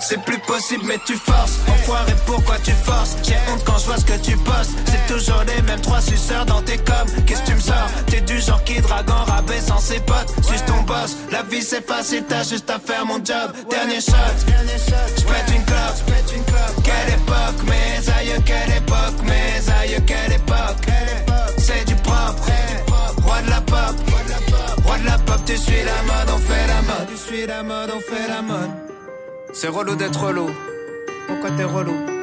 C'est plus possible, mais tu forces. Enfoiré, pourquoi tu forces? J'ai honte quand je vois ce que tu postes. C'est toujours les mêmes trois suceurs dans tes coms. Qu'est-ce que tu me sors? T'es du genre qui drague en rabais sans ses potes. Suis ton boss? La vie c'est facile, t'as juste à faire mon job. Dernier shot. J'pète une clope. Quelle époque, mes aïeux, quelle époque, mes aïeux, quelle époque? C'est du propre. Roi de la pop. Roi de la pop, tu suis la mode, on fait la mode. Tu suis la mode, on fait la mode. C'est relou d'être relou. Pourquoi t'es relou?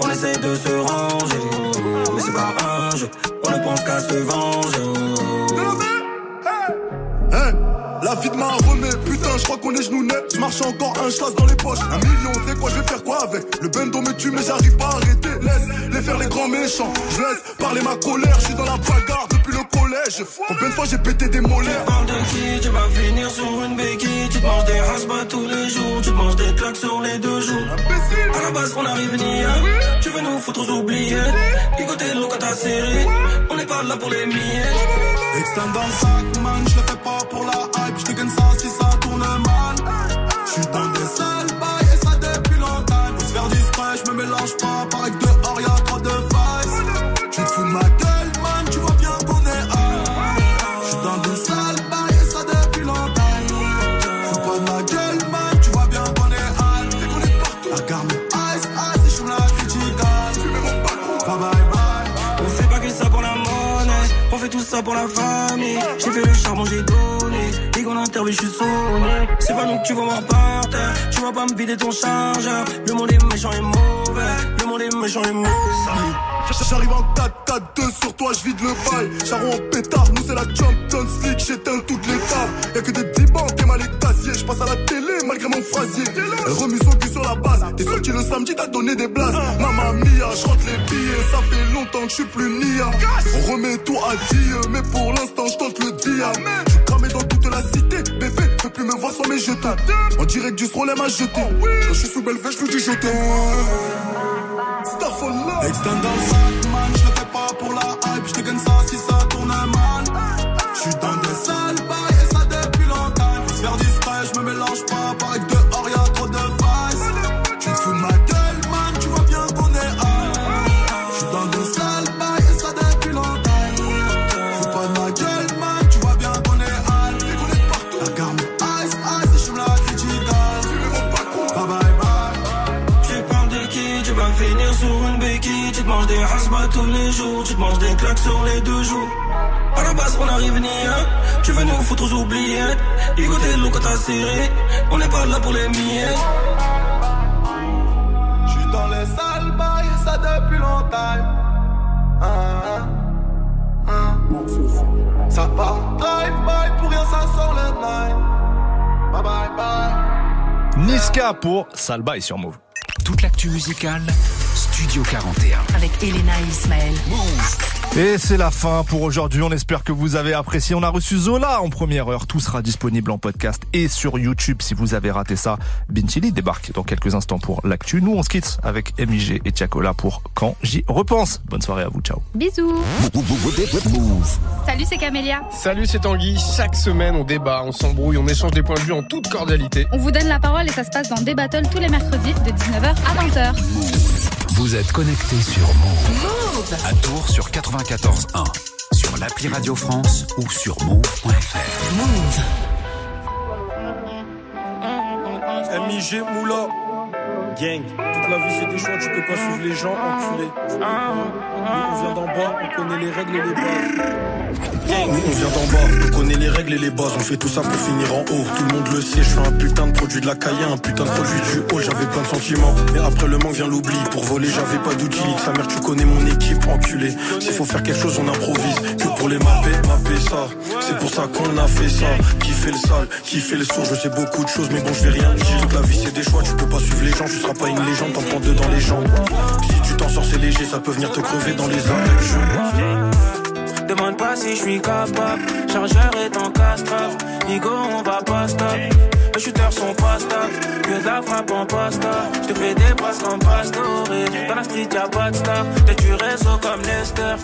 On essaie de se ranger. Mais c'est pas un jeu, on ne pense qu'à se venger. La vie de ma remet, putain, je crois qu'on est genoux nets. Je marche encore un chasse dans les poches. Un million, c'est quoi, je vais faire quoi avec? Le bendo me tue, mais j'arrive pas à arrêter. Laisse les faire les grands méchants. Je laisse parler ma colère, je suis dans la bagarre depuis le collège. Combien de fois j'ai pété des molaires? Tu parles de qui? Tu vas finir sur une béquille. Tu te manges des raspas tous les jours. Tu te manges des claques sur les deux jours. À la base, on arrive ni Tu veux nous foutre aux oubliettes? Ligoter l'eau quand t'as serré. On n'est pas là pour les miettes. Extend dans le sac, man, je le fais pas pour la hype, je te gagne ça si ça tourne mal. Je suis dans des pour la famille. J'ai fait le charbon, j'ai donné. Et qu'on interview, je suis sonné. C'est pas nous que tu vas voir par terre. Tu vas pas me vider ton chargeur. Le monde est méchant et mauvais. Le monde est méchant et mauvais. J'arrive en 4-4-2 sur toi, je vide le bail. Charron en pétard, nous c'est la Champions League, j'éteins toutes les tables. Y'a que des casiers. Je passe à la télé malgré mon phrasier. Elle remis son cul sur la base. T'es sorti le samedi, t'as donné des blases. Maman mia, je rentre les billets. Ça fait longtemps que je suis plus nia. On remet tout à Dieu, mais pour l'instant, je tente le dia. Je cramé dans toute la cité. Bébé, fais plus me voir sans mes jetons. En direct du Strollem à jeter. Quand je suis sous belle je lui dis je Starfall Extend dans le sac, man, je le fais pas pour la hype, je te gagne ça jours Tu te manges des claques sur les deux jours À la base on arrive ni un Tu veux nous foutre aux oubliettes l'eau quand t'as serré On n'est pas là pour les miettes Je suis dans les sales bails ça depuis longtemps. Ah, ah, ah. Ça part drive-by, pour rien ça sort le night. Bye bye bye. Niska pour Salba et sur Move. Toute l'actu musicale, Studio 41. Avec Elena et Ismaël. Et c'est la fin pour aujourd'hui. On espère que vous avez apprécié. On a reçu Zola en première heure. Tout sera disponible en podcast et sur YouTube si vous avez raté ça. Bintili débarque dans quelques instants pour l'actu. Nous, on se quitte avec MIG et Tiakola pour Quand j'y repense. Bonne soirée à vous. Ciao. Bisous. Salut, c'est Camélia. Salut, c'est Tanguy. Chaque semaine, on débat, on s'embrouille, on échange des points de vue en toute cordialité. On vous donne la parole et ça se passe dans des battles tous les mercredis de 19h à 20h. Vous êtes connectés sur Move. À Tours sur 94.1. Sur l'appli Radio France ou sur move.fr. Move. MIG Moula. Gang. Toute la vie c'est des choix, tu peux pas suivre les gens, enculé. Nous, on vient d'en bas, on connaît les règles et les bases. Nous, on vient d'en bas, on connaît les règles et les bases. On fait tout ça pour finir en haut. Tout le monde le sait, je suis un putain de produit de la caille, un putain de produit du haut. J'avais plein de sentiments. Mais après le manque vient l'oubli. Pour voler, j'avais pas d'outils. Sa mère, tu connais mon équipe, enculé. S'il faut faire quelque chose, on improvise. Que pour les mapper, mapper ça. C'est pour ça qu'on a fait ça. Qui fait le sale, qui fait le sourd. Je sais beaucoup de choses, mais bon, je vais rien dire. Toute la vie, c'est des choix, tu peux pas suivre les gens. Tu seras pas une légende, t'en prends deux dans les jambes. Si tu t'en sors, c'est léger, ça peut venir te crever dans les arrêts. Demande pas si je suis capable. Chargeur est en castrave. Nigo, on va pas stop. Les shooters sont pas stable. Que de la frappe en pasta. Je te fais des passes comme Pastore. Dans la street, y'a pas de star. T'es du réseau comme Lester.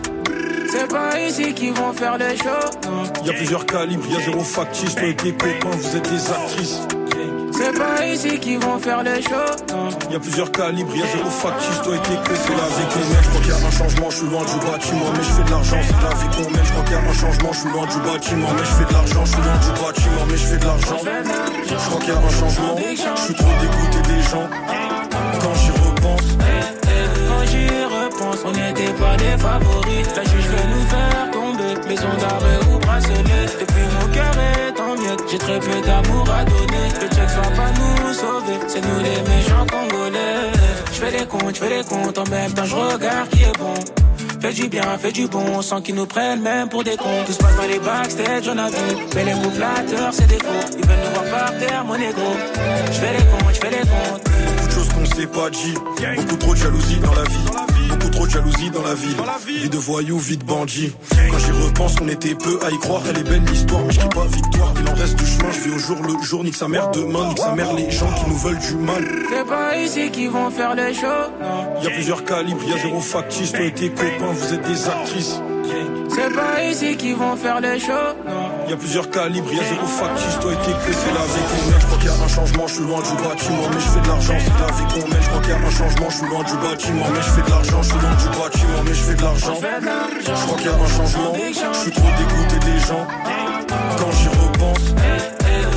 C'est pas ici qu'ils vont faire les shows. non. Y a plusieurs calibres, y a zéro factice. Toi et tes copains, vous êtes des actrices. C'est pas ici qu'ils vont faire les shows. non. Y a plusieurs calibres, y a zéro factice. Toi et tes copains, c'est la vie qu'on mène. Je crois qu'il y a un changement, je suis loin du bâtiment. Mais je fais de l'argent, c'est la vie qu'on mène. Je crois qu'il y a un changement, je suis loin du bâtiment. Mais je fais de l'argent, je suis loin du bâtiment. Mais je fais de l'argent. Je crois qu'il y a un changement, je suis trop dégoûté des gens. Quand j'y repense. Quand j'y repense, on n'était pas les favoris. La juge veut nous faire tomber. Maison d'arrêt ou bracelet. Depuis mon cœur est en miettes. J'ai très peu d'amour à donner. Le check va pas nous sauver. C'est nous les méchants congolais. Je fais les comptes, je fais les comptes. En même temps, je regarde qui est bon. Fais du bien, fais du bon, sans qu'ils nous prennent même pour des cons. Tout se passe dans les backstage, on a vu. Mais les mots flatteurs, c'est des faux. Ils veulent nous voir par terre, mon ego. Je fais les comptes, je fais les comptes. Beaucoup de choses qu'on s'est pas dit. Beaucoup trop de jalousie dans la vie. Beaucoup trop de jalousie dans la ville. Vie de voyou, vie de bandit. Quand j'y repense, on était peu à y croire. Elle est belle l'histoire, mais je pas victoire. Il en reste du chemin, je vis au jour le jour. Nique sa mère demain, nique sa mère les gens qui nous veulent du mal. C'est pas ici qu'ils vont faire les shows. non. Y a plusieurs calibres, y a zéro factice. Toi et tes copains, vous êtes des actrices. C'est pas ici qu'ils vont faire les shows. non. Y a plusieurs calibres, y a zéro factice. Toi et tes copains, c'est la vie qu'on mène. Je crois qu'il y a un changement, je suis loin du bâtiment. Mais je fais de l'argent, c'est la vie qu'on mène. Je crois qu'il y a un changement, je suis loin du bâtiment. Mais je fais de l'argent, je suis loin du bâtiment. Mais je fais de l'argent. Je crois qu'il y a un changement, je suis trop dégoûté des gens. Quand j'y repense.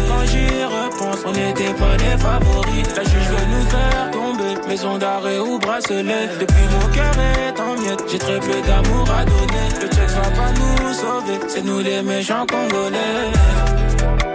Quand j'y repense, on n'était pas les favoris. La juge veut nous faire. Maison d'arrêt ou bracelet. Depuis mon cœur est en miettes. J'ai très peu d'amour à donner. Le check va pas nous sauver. C'est nous les méchants congolais.